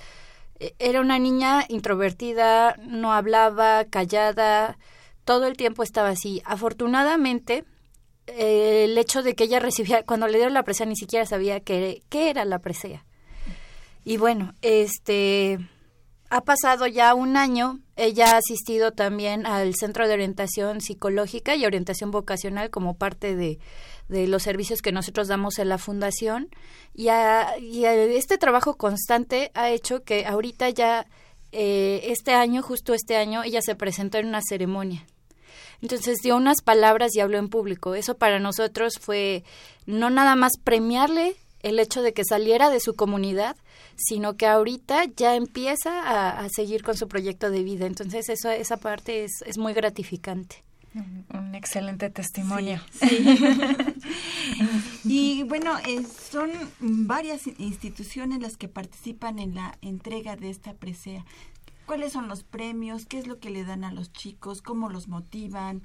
e, era una niña introvertida, no hablaba, callada, todo el tiempo estaba así. Afortunadamente, el hecho de que ella recibía, cuando le dieron la presea ni siquiera sabía qué, qué era la presea. Y bueno, este ha pasado ya un año. Ella ha asistido también al Centro de Orientación Psicológica y Orientación Vocacional como parte de, los servicios que nosotros damos en la fundación. Y, y este trabajo constante ha hecho que ahorita ya, eh, este año, justo este año, ella se presentó en una ceremonia. Entonces dio unas palabras y habló en público. Eso para nosotros fue no nada más premiarle el hecho de que saliera de su comunidad, sino que ahorita ya empieza a, seguir con su proyecto de vida. Entonces, eso, esa parte es, es muy gratificante. Un excelente testimonio. y bueno, eh, son varias instituciones las que participan en la entrega de esta presea. ¿Cuáles son los premios? ¿Qué es lo que le dan a los chicos? ¿Cómo los motivan?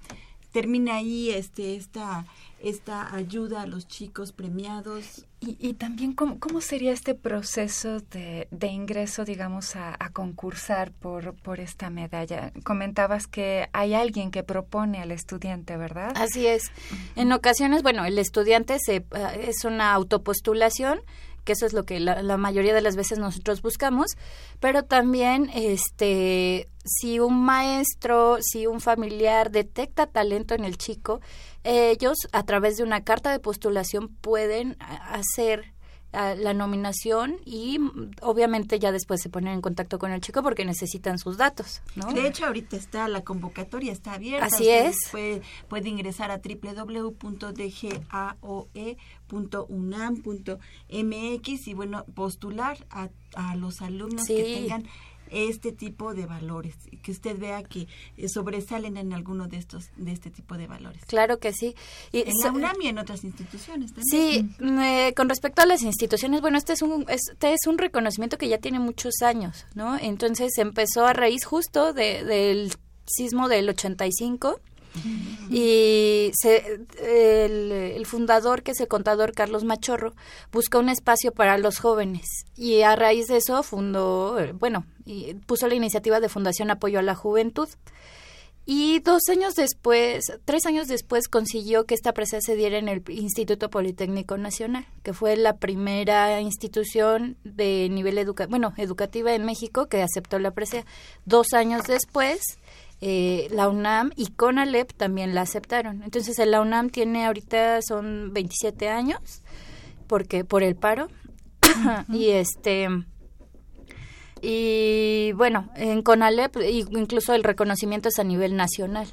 termina ahí este esta esta ayuda a los chicos premiados y, y también cómo, cómo sería este proceso de, de ingreso digamos a, a, concursar por por esta medalla comentabas que hay alguien que propone al estudiante verdad así es. En ocasiones bueno el estudiante se eh, es una autopostulación que eso es lo que la, mayoría de las veces nosotros buscamos, pero también este si un maestro, si un familiar detecta talento en el chico, ellos a través de una carta de postulación pueden hacer la nominación y mm, obviamente ya después se ponen en contacto con el chico porque necesitan sus datos. ¿no? De hecho, ahorita está la convocatoria, está abierta. Así es. Puede, puede ingresar a www.dgaoe.unam.mx y bueno, postular a, a los alumnos que tengan este tipo de valores, que usted vea que eh, sobresalen en alguno de estos de este tipo de valores. Claro que sí. Y en la UNAM y en otras instituciones también. Sí, mm, con respecto a las instituciones, bueno, este es un este es un reconocimiento que ya tiene muchos años, ¿no? Entonces empezó a raíz justo de, del sismo del 85 y se, el, fundador, que es el contador Carlos Machorro, busca un espacio para los jóvenes y a raíz de eso fundó, bueno, y puso la iniciativa de Fundación Apoyo a la Juventud. Y dos años después, tres años después, consiguió que esta presea se diera en el Instituto Politécnico Nacional, que fue la primera institución de nivel educa bueno, educativa en México que aceptó la presea. Dos años después, eh, la UNAM y CONALEP también la aceptaron. Entonces, la UNAM tiene ahorita son 27 años porque por el paro y este y bueno, en CONALEP incluso el reconocimiento es a nivel nacional.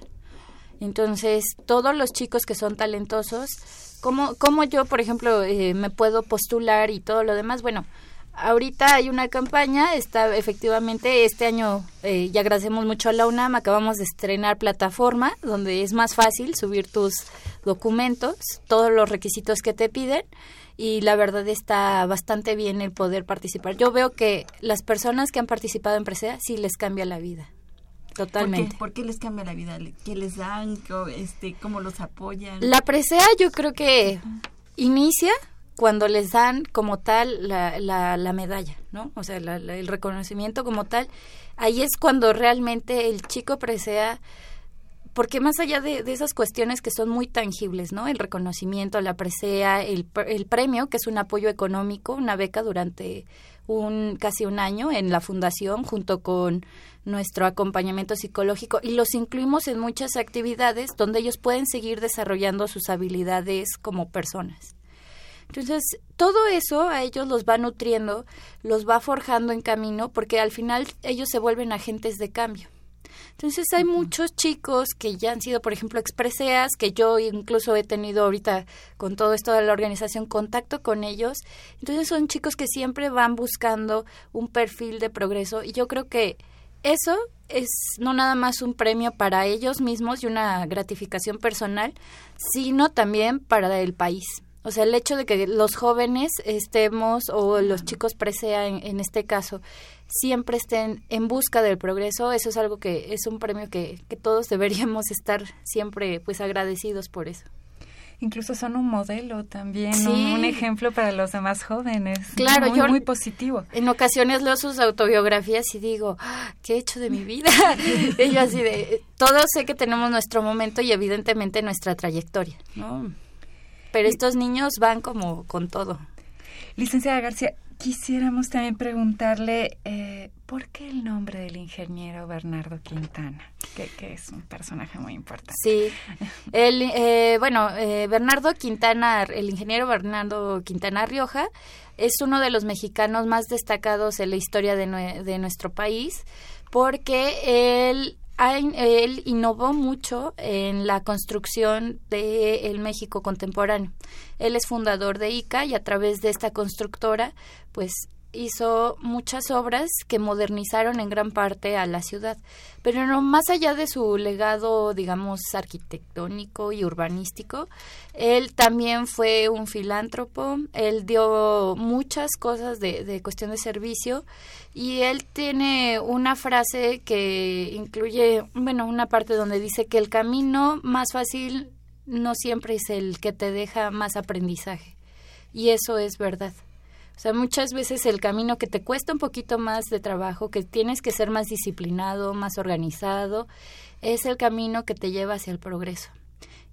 Entonces, todos los chicos que son talentosos, como como yo, por ejemplo, eh, me puedo postular y todo lo demás? Bueno, ahorita hay una campaña, está efectivamente este año, eh, y agradecemos mucho a la UNAM, acabamos de estrenar plataforma donde es más fácil subir tus documentos, todos los requisitos que te piden y la verdad está bastante bien el poder participar. Yo veo que las personas que han participado en Presea sí les cambia la vida. Totalmente. ¿Por qué, les cambia la vida? ¿Qué les dan? Este, ¿Cómo los apoyan? La presea yo creo que inicia cuando les dan como tal la, la, medalla, ¿no? O sea, el reconocimiento como tal, ahí es cuando realmente el chico presea, porque más allá de, esas cuestiones que son muy tangibles, ¿no? El reconocimiento, la presea, el, el premio, que es un apoyo económico, una beca durante un casi un año en la fundación junto con nuestro acompañamiento psicológico y los incluimos en muchas actividades donde ellos pueden seguir desarrollando sus habilidades como personas. Entonces, todo eso a ellos los va nutriendo, los va forjando en camino, porque al final ellos se vuelven agentes de cambio. Entonces hay muchos chicos que ya han sido, por ejemplo, expreseas, que yo incluso he tenido ahorita con todo esto de la organización contacto con ellos. Entonces son chicos que siempre van buscando un perfil de progreso y yo creo que eso es no nada más un premio para ellos mismos y una gratificación personal, sino también para el país. O sea, el hecho de que los jóvenes estemos, o los chicos presea en, en, este caso, siempre estén en busca del progreso, eso es algo que es un premio que, que todos deberíamos estar siempre pues agradecidos por eso incluso son un modelo también, un, ejemplo para los demás jóvenes. Claro, muy, yo muy positivo. En ocasiones leo sus autobiografías y digo, ah, ¿qué he hecho de mi vida? y yo así de, todos sé que tenemos nuestro momento y evidentemente nuestra trayectoria, ¿no? Pero estos niños van como con todo. Licenciada García, quisiéramos también preguntarle eh, por qué el nombre del ingeniero Bernardo Quintana, que, que es un personaje muy importante. Sí, el, eh, bueno, eh, Bernardo Quintana, el ingeniero Bernardo Quintana Rioja, es uno de los mexicanos más destacados en la historia de, de nuestro país, porque él él innovó mucho en la construcción del el México contemporáneo. Él es fundador de ICA y a través de esta constructora, pues hizo muchas obras que modernizaron en gran parte a la ciudad. Pero no más allá de su legado, digamos, arquitectónico y urbanístico, él también fue un filántropo, él dio muchas cosas de, de cuestión de servicio y él tiene una frase que incluye, bueno, una parte donde dice que el camino más fácil no siempre es el que te deja más aprendizaje. Y eso es verdad. O sea, muchas veces el camino que te cuesta un poquito más de trabajo, que tienes que ser más disciplinado, más organizado, es el camino que te lleva hacia el progreso.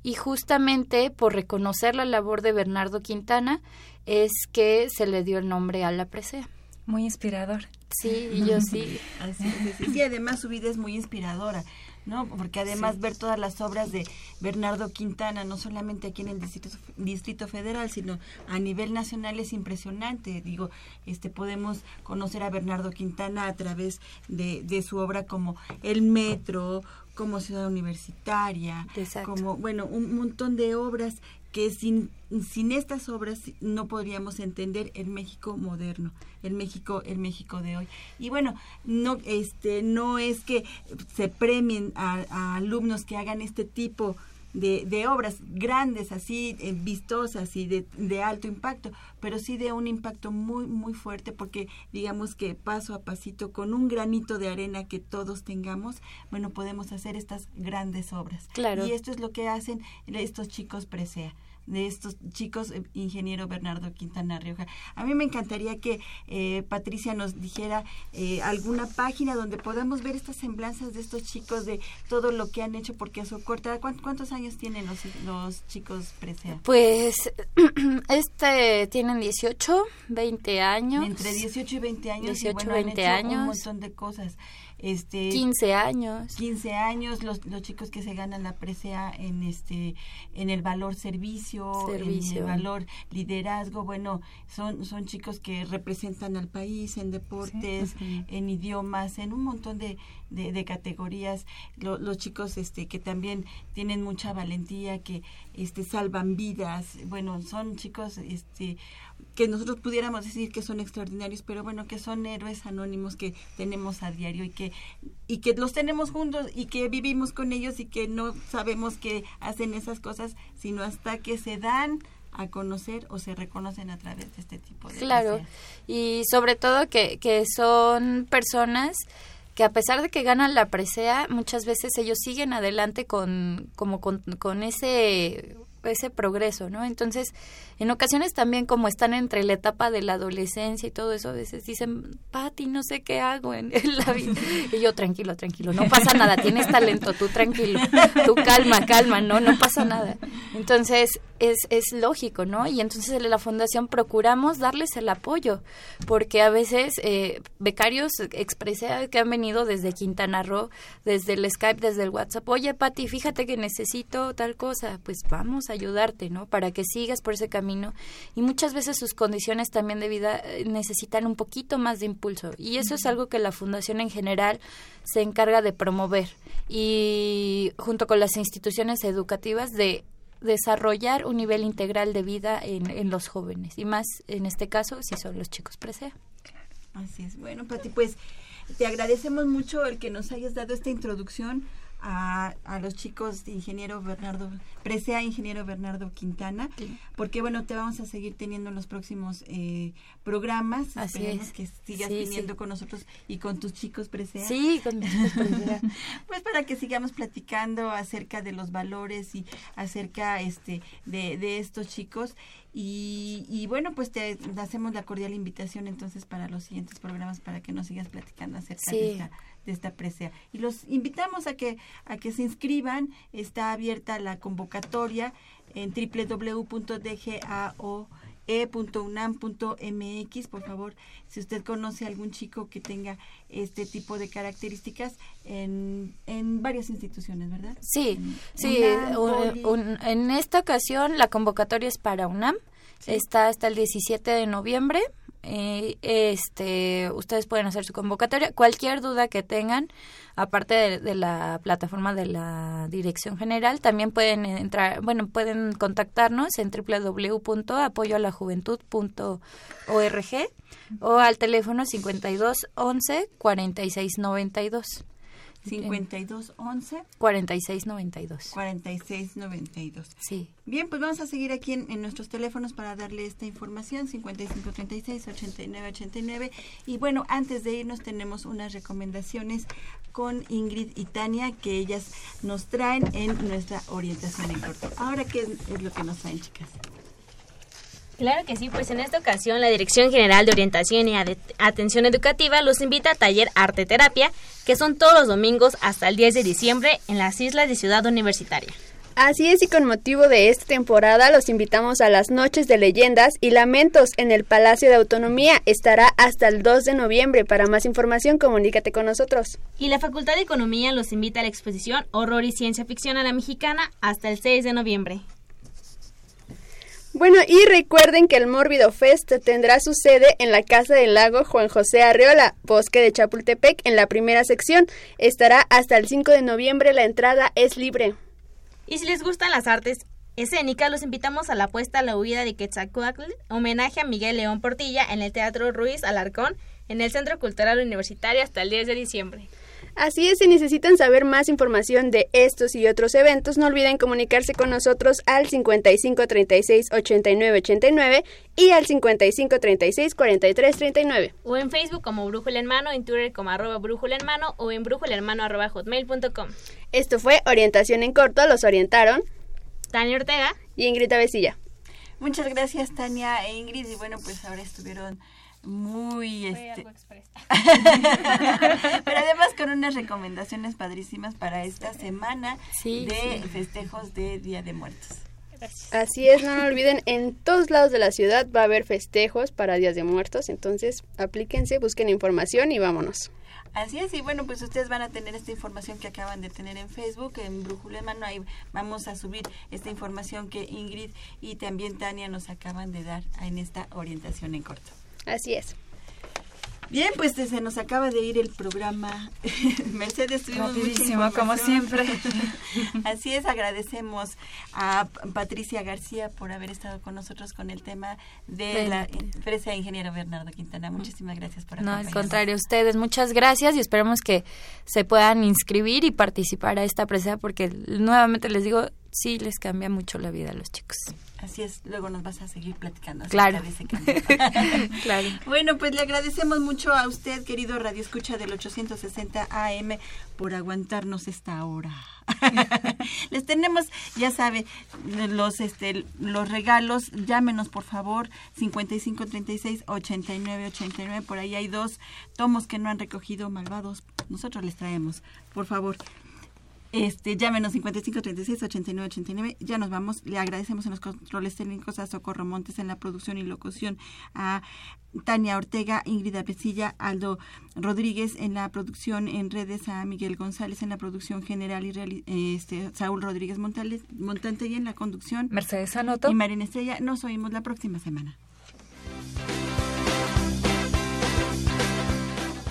Y justamente por reconocer la labor de Bernardo Quintana es que se le dio el nombre a la presea. Muy inspirador. Sí, y yo sí. Así es, sí, además su vida es muy inspiradora. ¿No? Porque además ver todas las obras de Bernardo Quintana, no solamente aquí en el Distrito, Distrito Federal, sino a nivel nacional es impresionante. Digo, este podemos conocer a Bernardo Quintana a través de, de su obra como El Metro, como Ciudad Universitaria, como, bueno, un montón de obras que sin, sin estas obras no podríamos entender el México moderno, el México, el México de hoy. Y bueno, no, este, no es que se premien a, alumnos que hagan este tipo de, de obras grandes, así eh, vistosas y de, de, alto impacto, pero sí de un impacto muy, muy fuerte, porque digamos que paso a pasito, con un granito de arena que todos tengamos, bueno, podemos hacer estas grandes obras. Claro. Y esto es lo que hacen estos chicos presea de estos chicos, eh, ingeniero Bernardo Quintana Rioja. A mí me encantaría que eh, Patricia nos dijera eh, alguna página donde podamos ver estas semblanzas de estos chicos, de todo lo que han hecho, porque a su corta, ¿cuántos, años tienen los, los chicos presea? Pues este tienen 18, 20 años. Entre 18 y 20 años. 18, 20 años. Un montón de cosas este 15 años. 15 años los, los chicos que se ganan la presea en este en el valor servicio, en el valor liderazgo bueno son son chicos que representan al país en deportes en idiomas en un montón de, de, categorías los chicos este que también tienen mucha valentía que este salvan vidas. Bueno son chicos este que nosotros pudiéramos decir que son extraordinarios, pero bueno, que son héroes anónimos que tenemos a diario y que y que los tenemos juntos y que vivimos con ellos y que no sabemos que hacen esas cosas, sino hasta que se dan a conocer o se reconocen a través de este tipo de Claro, y sobre todo que, que son personas que a pesar de que ganan la presea, muchas veces ellos siguen adelante con como con, con ese ese progreso, ¿no? Entonces, en ocasiones también como están entre la etapa de la adolescencia y todo eso, a veces dicen, Pati, no sé qué hago en, la vida. Y yo, tranquilo, tranquilo, no pasa nada, tienes talento, tú tranquilo, tú calma, calma, no, no pasa nada. Entonces, es, es lógico, ¿no? Y entonces en la fundación procuramos darles el apoyo, porque a veces eh, becarios expresé que han venido desde Quintana Roo, desde el Skype, desde el WhatsApp, oye, Pati, fíjate que necesito tal cosa, pues vamos a ayudarte, ¿no? Para que sigas por ese camino. Y muchas veces sus condiciones también de vida eh, necesitan un poquito más de impulso. Y eso es algo que la Fundación en general se encarga de promover. Y junto con las instituciones educativas de desarrollar un nivel integral de vida en, en los jóvenes. Y más en este caso, si son los chicos presea. Así es. Bueno, Pati, pues te agradecemos mucho el que nos hayas dado esta introducción a, a, los chicos de ingeniero Bernardo, presea ingeniero Bernardo Quintana, porque bueno, te vamos a seguir teniendo en los próximos eh, programas. Así Esperemos que sigas Sí, con nosotros y con tus chicos presea. Sí, con mis chicos presea. pues para que sigamos platicando acerca de los valores y acerca este de, de estos chicos. Y, y bueno, pues te hacemos la cordial invitación entonces para los siguientes programas para que nos sigas platicando acerca de esta de esta presea. Y los invitamos a que a que se inscriban, está abierta la convocatoria en www.dgao.unam.mx, por favor, si usted conoce a algún chico que tenga este tipo de características en, en varias instituciones, ¿verdad? Sí, En sí. UNAM, un- Poli. un- en esta ocasión la convocatoria es para UNAM. Está hasta el 17 de noviembre. Eh, este, ustedes pueden hacer su convocatoria. Cualquier duda que tengan, aparte de, de la plataforma de la Dirección General, también pueden entrar, bueno, pueden contactarnos en www.apoyoalajuventud.org o al teléfono 52 11 46 92. 52 11 46 92. 46 92. Sí. Bien, pues vamos a seguir aquí en, en nuestros teléfonos para darle esta información, 5536 8989. Y bueno, antes de irnos tenemos unas recomendaciones con Ingrid y Tania que ellas nos traen en nuestra orientación en corto. Ahora, ¿qué es, es lo que nos traen, chicas? Claro que sí, pues en esta ocasión la Dirección General de Orientación y Atención Educativa los invita a taller Arte Terapia, que son todos los domingos hasta el 10 de diciembre en las islas de Ciudad Universitaria. Así es y con motivo de esta temporada los invitamos a las noches de leyendas y lamentos en el Palacio de Autonomía. Estará hasta el 2 de noviembre. Para más información comunícate con nosotros. Y la Facultad de Economía los invita a la exposición Horror y Ciencia Ficción a la Mexicana hasta el 6 de noviembre. Bueno, y recuerden que el Mórbido Fest tendrá su sede en la Casa del Lago Juan José Arreola, Bosque de Chapultepec, en la primera sección. Estará hasta el 5 de noviembre, la entrada es libre. Y si les gustan las artes escénicas, los invitamos a la puesta a la huida de Quetzalcoatl, homenaje a Miguel León Portilla en el Teatro Ruiz Alarcón, en el Centro Cultural Universitario hasta el 10 de diciembre. Así es, si necesitan saber más información de estos y otros eventos, no olviden comunicarse con nosotros al 55 36 89 89 y al 55 36 43 39. O en Facebook como Brújula en Mano, en Twitter como arroba Brújula en Mano o en brújulaenmano arroba hotmail.com. Esto fue Orientación en Corto, los orientaron Tania Ortega y Ingrid Avesilla. Muchas gracias, Tania e Ingrid. Y bueno, pues ahora estuvieron muy... Este... Pero además con unas recomendaciones padrísimas para esta semana Sí, de sí. festejos de Día de Muertos. Así es, no lo olviden, en todos lados de la ciudad va a haber festejos para Días de Muertos, entonces aplíquense, busquen información y vámonos. Así es, y bueno, pues ustedes van a tener esta información que acaban de tener en Facebook, en Brújula en Mano, ahí vamos a subir esta información que Ingrid y también Tania nos acaban de dar en esta orientación en corto. Así es. Bien, pues se nos acaba de ir el programa. Mercedes, tuvimos Rapidísimo, como siempre. Así es, agradecemos a Patricia García por haber estado con nosotros con el tema de la empresa de ingeniero Bernardo Quintana. Muchísimas gracias por No, al acompañarnos. contrario, ustedes, muchas gracias y esperemos que se puedan inscribir y participar a esta presea porque nuevamente les digo, sí les cambia mucho la vida a los chicos. Así es, luego nos vas a seguir platicando. Claro. de ese cambio. Claro. Bueno, pues le agradecemos mucho a usted, querido Radio Escucha del 860 AM, por aguantarnos esta hora. Les tenemos, ya sabe, los este los regalos, llámenos por favor, 5536 8989, por ahí hay dos tomos que no han recogido malvados, nosotros les traemos, por favor. Este, llámenos 55 36 89 89. Ya nos vamos. Le agradecemos en los controles técnicos a Socorro Montes en la producción y locución, a Tania Ortega, Ingrid Apesilla, Aldo Rodríguez en la producción en redes, a Miguel González en la producción general y este, Saúl Rodríguez Montales, Montante y en la conducción. Mercedes Anoto. Y Marina Estrella. Nos oímos la próxima semana.